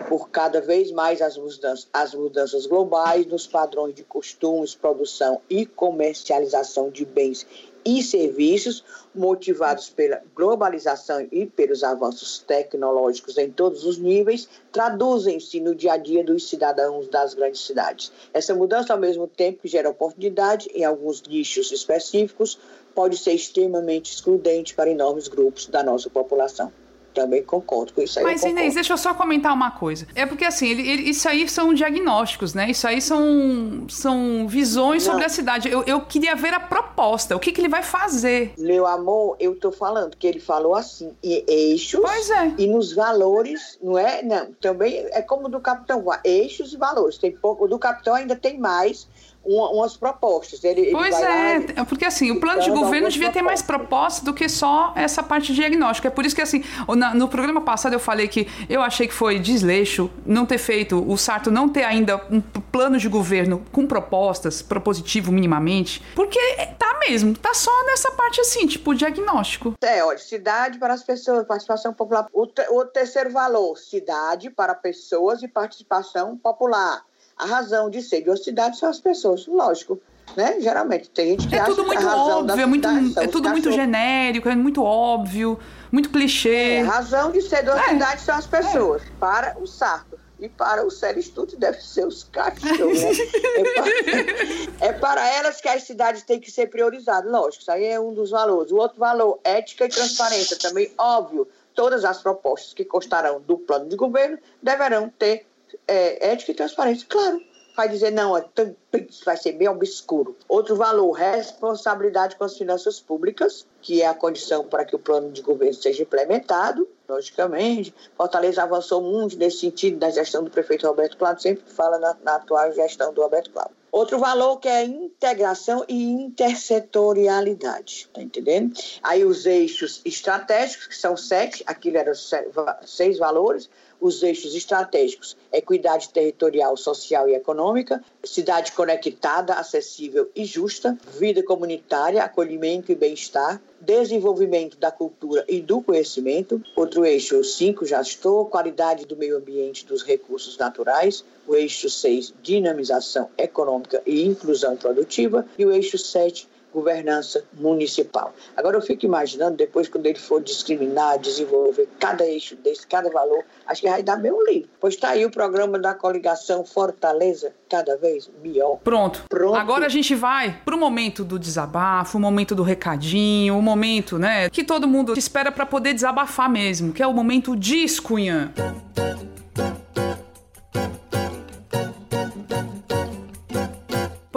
Por cada vez mais as mudanças, as mudanças globais nos padrões de costumes, produção e comercialização de bens e serviços motivados pela globalização e pelos avanços tecnológicos em todos os níveis, traduzem-se no dia a dia dos cidadãos das grandes cidades. Essa mudança, ao mesmo tempo que gera oportunidade em alguns nichos específicos, pode ser extremamente excludente para enormes grupos da nossa população também concordo com isso aí. Mas, Inês, deixa eu só comentar uma coisa. É porque, assim, ele, ele, isso aí são diagnósticos, né? Isso aí são, são visões Não. sobre a cidade. Eu, eu queria ver a proposta, o que, que ele vai fazer. Meu amor, eu tô falando que ele falou assim, e eixos pois é. e nos valores, não é? Não, também é como do Capitão, eixos e valores. Tem pouco, o do Capitão ainda tem mais, umas propostas. Ele, pois ele é, lá, porque assim, o plano de governo devia propostas. ter mais propostas do que só essa parte de diagnóstico. É por isso que assim, no programa passado eu falei que eu achei que foi desleixo não ter feito, o Sarto não ter ainda um plano de governo com propostas, propositivo minimamente, porque tá mesmo, tá só nessa parte assim, tipo diagnóstico. É, olha, cidade para as pessoas, participação popular. O, o terceiro valor, cidade para pessoas e participação popular a razão de ser de uma cidade são as pessoas, lógico. Né? Geralmente tem gente que é acha tudo muito óbvio, é muito, é tudo muito genérico, é muito óbvio, muito clichê. É, a razão de ser de uma é. cidade são as pessoas, é. para o saco. E para o sério estudo deve ser os cachorros. Né? é, para, é para elas que as cidades têm que ser priorizadas. Lógico, isso aí é um dos valores. O outro valor, ética e transparência, também óbvio. Todas as propostas que constarão do plano de governo deverão ter é, ética e transparência. Claro, vai dizer, não, é vai ser bem obscuro. Outro valor, responsabilidade com as finanças públicas, que é a condição para que o plano de governo seja implementado, logicamente. Fortaleza avançou muito nesse sentido da gestão do prefeito Roberto Cláudio, sempre fala na, na atual gestão do Roberto Cláudio. Outro valor que é integração e intersetorialidade, tá entendendo? Aí os eixos estratégicos, que são sete, aquilo eram seis valores, os eixos estratégicos: equidade territorial, social e econômica, cidade conectada, acessível e justa, vida comunitária, acolhimento e bem-estar, desenvolvimento da cultura e do conhecimento. Outro eixo 5 já estou, qualidade do meio ambiente dos recursos naturais. O eixo 6, dinamização econômica e inclusão produtiva. E o eixo 7, governança municipal. Agora eu fico imaginando, depois, quando ele for discriminar, desenvolver cada eixo desse, cada valor, acho que vai dar meio livro. Pois está aí o programa da coligação Fortaleza, cada vez melhor. Pronto. Pronto. Agora a gente vai pro momento do desabafo, o momento do recadinho, o momento, né, que todo mundo espera para poder desabafar mesmo, que é o momento de Cunha.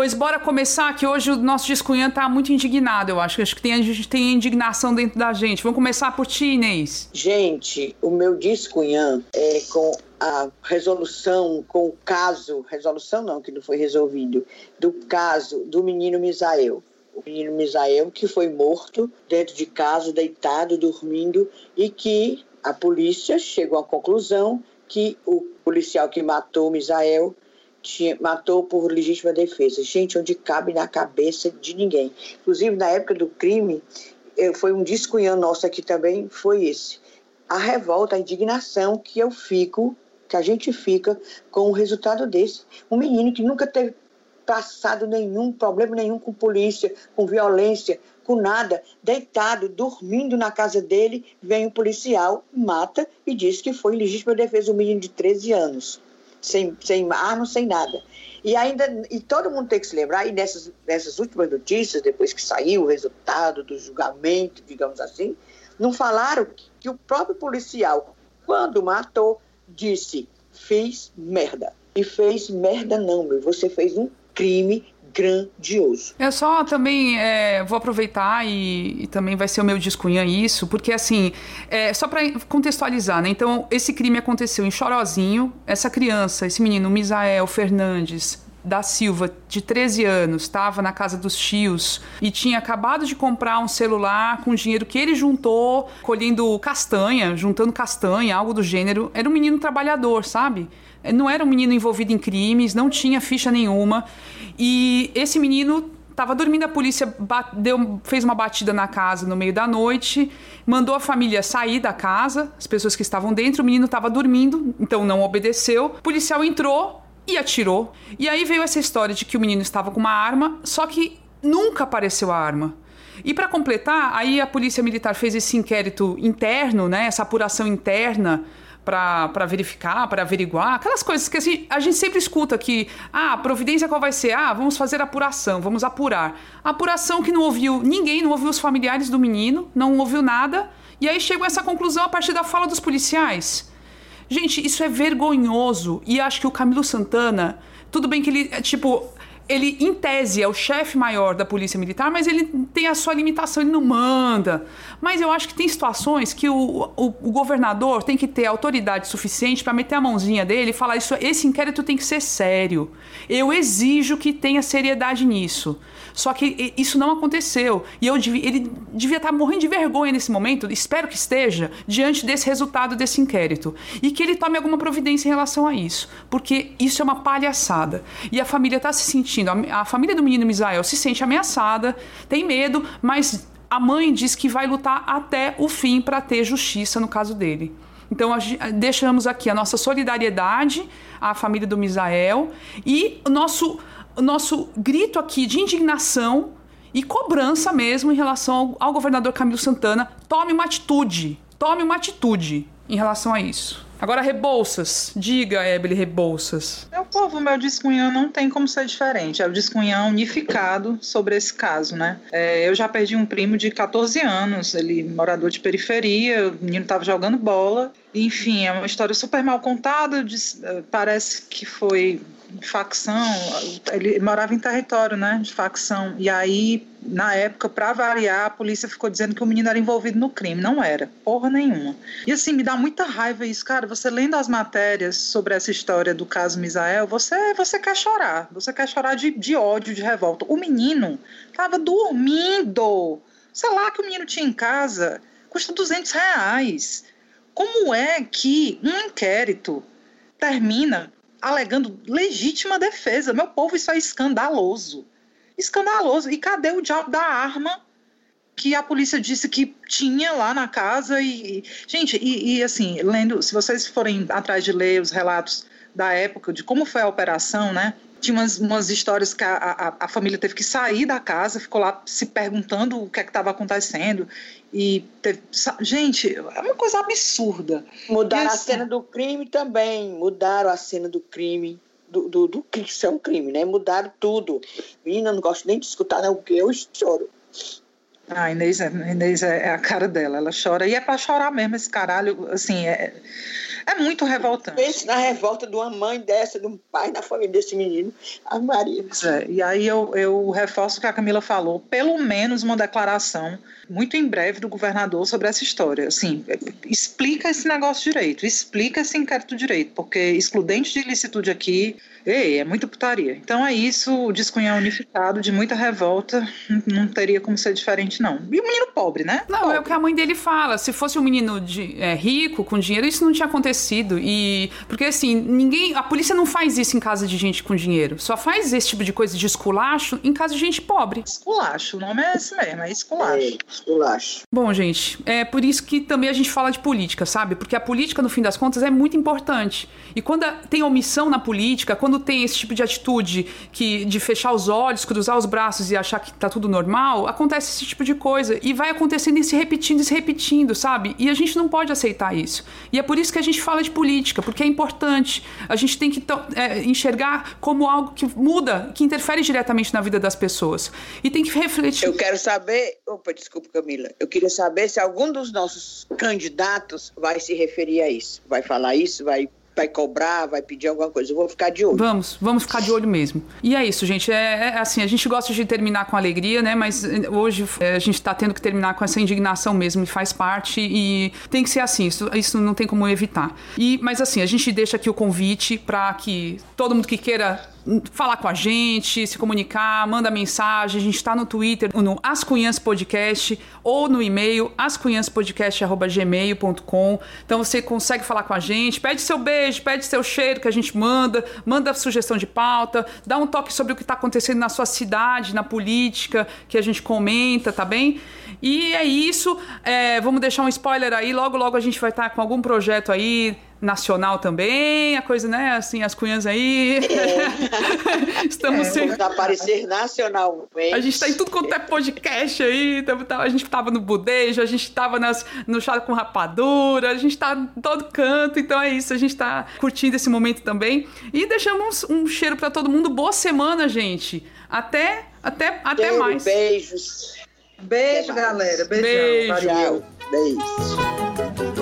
Pois bora começar, que hoje o nosso Discunhã tá muito indignado, eu acho. Acho que tem, a gente tem indignação dentro da gente. Vamos começar por ti, Inês. Gente, o meu Discunhã é com a resolução, com o caso, resolução não, que não foi resolvido, do caso do menino Misael. O menino Misael que foi morto dentro de casa, deitado, dormindo, e que a polícia chegou à conclusão que o policial que matou Misael tinha, matou por legítima defesa. Gente, onde cabe na cabeça de ninguém. Inclusive, na época do crime, foi um discunhão nosso aqui também, foi esse. A revolta, a indignação que eu fico, que a gente fica com o resultado desse. Um menino que nunca teve passado nenhum problema nenhum com polícia, com violência, com nada, deitado, dormindo na casa dele, vem o policial, mata e diz que foi legítima defesa um menino de 13 anos sem, sem arma, sem nada. E ainda, e todo mundo tem que se lembrar, e nessas, nessas últimas notícias, depois que saiu o resultado do julgamento, digamos assim, não falaram que, que o próprio policial, quando matou, disse: fiz merda. E fez merda, não, meu. Você fez um crime grandioso. Eu só também é, vou aproveitar e, e, também vai ser o meu discunhã isso, porque assim, é, só para contextualizar, né? Então, esse crime aconteceu em Chorozinho, essa criança, esse menino, Misael Fernandes, da Silva, de 13 anos, estava na casa dos tios e tinha acabado de comprar um celular com dinheiro que ele juntou, colhendo castanha, juntando castanha, algo do gênero. Era um menino trabalhador, sabe? Não era um menino envolvido em crimes, não tinha ficha nenhuma. E esse menino estava dormindo, a polícia deu, fez uma batida na casa no meio da noite, mandou a família sair da casa, as pessoas que estavam dentro, o menino estava dormindo, então não obedeceu. O policial entrou e atirou. E aí veio essa história de que o menino estava com uma arma, só que nunca apareceu a arma. E para completar, aí a polícia militar fez esse inquérito interno, né, essa apuração interna para verificar, para averiguar, aquelas coisas que assim, a gente sempre escuta que, ah, a providência qual vai ser? Ah, vamos fazer apuração, vamos apurar. apuração que não ouviu ninguém, não ouviu os familiares do menino, não ouviu nada, e aí chegou a essa conclusão a partir da fala dos policiais. Gente, isso é vergonhoso, e acho que o Camilo Santana, tudo bem que ele, é, tipo, ele, em tese, é o chefe maior da polícia militar, mas ele tem a sua limitação, ele não manda. Mas eu acho que tem situações que o, o, o governador tem que ter autoridade suficiente para meter a mãozinha dele e falar: isso, esse inquérito tem que ser sério. Eu exijo que tenha seriedade nisso. Só que isso não aconteceu. E eu ele devia estar tá morrendo de vergonha nesse momento, espero que esteja, diante desse resultado desse inquérito. E que ele tome alguma providência em relação a isso. Porque isso é uma palhaçada. E a família está se sentindo, a, a família do menino Misael se sente ameaçada, tem medo, mas a mãe diz que vai lutar até o fim para ter justiça no caso dele. Então, deixamos aqui a nossa solidariedade à família do Misael e o nosso o nosso grito aqui de indignação e cobrança mesmo em relação ao, ao governador Camilo Santana. Tome uma atitude, tome uma atitude em relação a isso. Agora, Rebouças. Diga, Ebele Rebouças. Meu povo, meu discunhão não tem como ser diferente. É o discunhão unificado sobre esse caso, né? É, eu já perdi um primo de 14 anos, ele morador de periferia, o menino estava jogando bola. Enfim, é uma história super mal contada. Parece que foi facção, ele morava em território, né, de facção. E aí, na época, para variar, a polícia ficou dizendo que o menino era envolvido no crime. Não era, porra nenhuma. E assim, me dá muita raiva isso, cara. Você lendo as matérias sobre essa história do caso Misael, você, você quer chorar. Você quer chorar de, de ódio, de revolta. O menino tava dormindo. Sei lá que o menino tinha em casa. Custa 200 reais. Como é que um inquérito termina alegando legítima defesa. Meu povo, isso é escandaloso. Escandaloso. E cadê o diabo da arma que a polícia disse que tinha lá na casa? E, gente, e, e assim, lendo, se vocês forem atrás de ler os relatos da época, de como foi a operação, né? Tinha umas, umas histórias que a, a, a, família teve que sair da casa, ficou lá se perguntando o que é que estava acontecendo. E teve, gente, é uma coisa absurda. Mudaram a cena do crime também. Mudaram a cena do crime. Do, do, do que isso é um crime, né? Mudaram tudo. Menina, não gosto nem de escutar, porque eu choro. A Inês, é, a Inês é, é a cara dela, ela chora. E é pra chorar mesmo esse caralho, assim, é, é muito revoltante. Pense na revolta de uma mãe dessa, de um pai na família desse menino. A Maria. É, e aí eu, eu reforço o que a Camila falou, pelo menos uma declaração muito em breve do governador sobre essa história. Assim, explica esse negócio direito, explica esse inquérito direito, porque excludente de ilicitude aqui, ei, é muita putaria. Então é isso, o Descunhar unificado, de muita revolta, não teria como ser diferente, não. E o menino pobre, né? Não, pobre. é o que a mãe dele fala. Se fosse um menino de, é, rico, com dinheiro, isso não tinha acontecido. E. Porque assim, ninguém. A polícia não faz isso em casa de gente com dinheiro. Só faz esse tipo de coisa de esculacho em casa de gente pobre. Esculacho, o nome é esse mesmo, é esculacho. É esculacho. Bom, gente, é por isso que também a gente fala de política, sabe? Porque a política, no fim das contas, é muito importante. E quando tem omissão na política, quando tem esse tipo de atitude que de fechar os olhos, cruzar os braços e achar que tá tudo normal, acontece esse tipo de coisa. E vai acontecendo e se repetindo e se repetindo, sabe? E a gente não pode aceitar isso. E é por isso que a gente fala de política, porque é importante. A gente tem que é, enxergar como algo que muda, que interfere diretamente na vida das pessoas. E tem que refletir. Eu quero saber. Opa, desculpa Camila. Eu queria saber se algum dos nossos candidatos vai se referir a isso. Vai falar isso, vai vai cobrar, vai pedir alguma coisa. Eu vou ficar de olho. Vamos, vamos ficar de olho mesmo. E é isso, gente. É, é assim, a gente gosta de terminar com alegria, né? Mas eh, hoje é, a gente tá tendo que terminar com essa indignação mesmo e faz parte e tem que ser assim. Isso, isso não tem como evitar. E, mas assim, a gente deixa aqui o convite para que todo mundo que queira falar com a gente, se comunicar, manda mensagem. A gente está no Twitter, no Ascunhãs Podcast ou no e-mail ascunhanspodcast.gmail.com. Então você consegue falar com a gente, pede seu beijo, pede seu cheiro que a gente manda, manda sugestão de pauta, dá um toque sobre o que está acontecendo na sua cidade, na política, que a gente comenta, tá bem? E é isso. É, vamos deixar um spoiler aí. Logo, logo a gente vai estar tá com algum projeto aí nacional também, a coisa, né? Assim, as cunhas aí. É. Estamos é, sem. aparecer nacionalmente. A gente tá em tudo quanto é podcast aí. A gente tava no budejo, a gente tava nas, no chá com rapadura, a gente tá em todo canto. Então é isso, a gente tá curtindo esse momento também. E deixamos um, um cheiro para todo mundo. Boa semana, gente. Até, até, até mais. Beijos. Beijo, galera. Beijão. Beijo. Valeu. Beijo.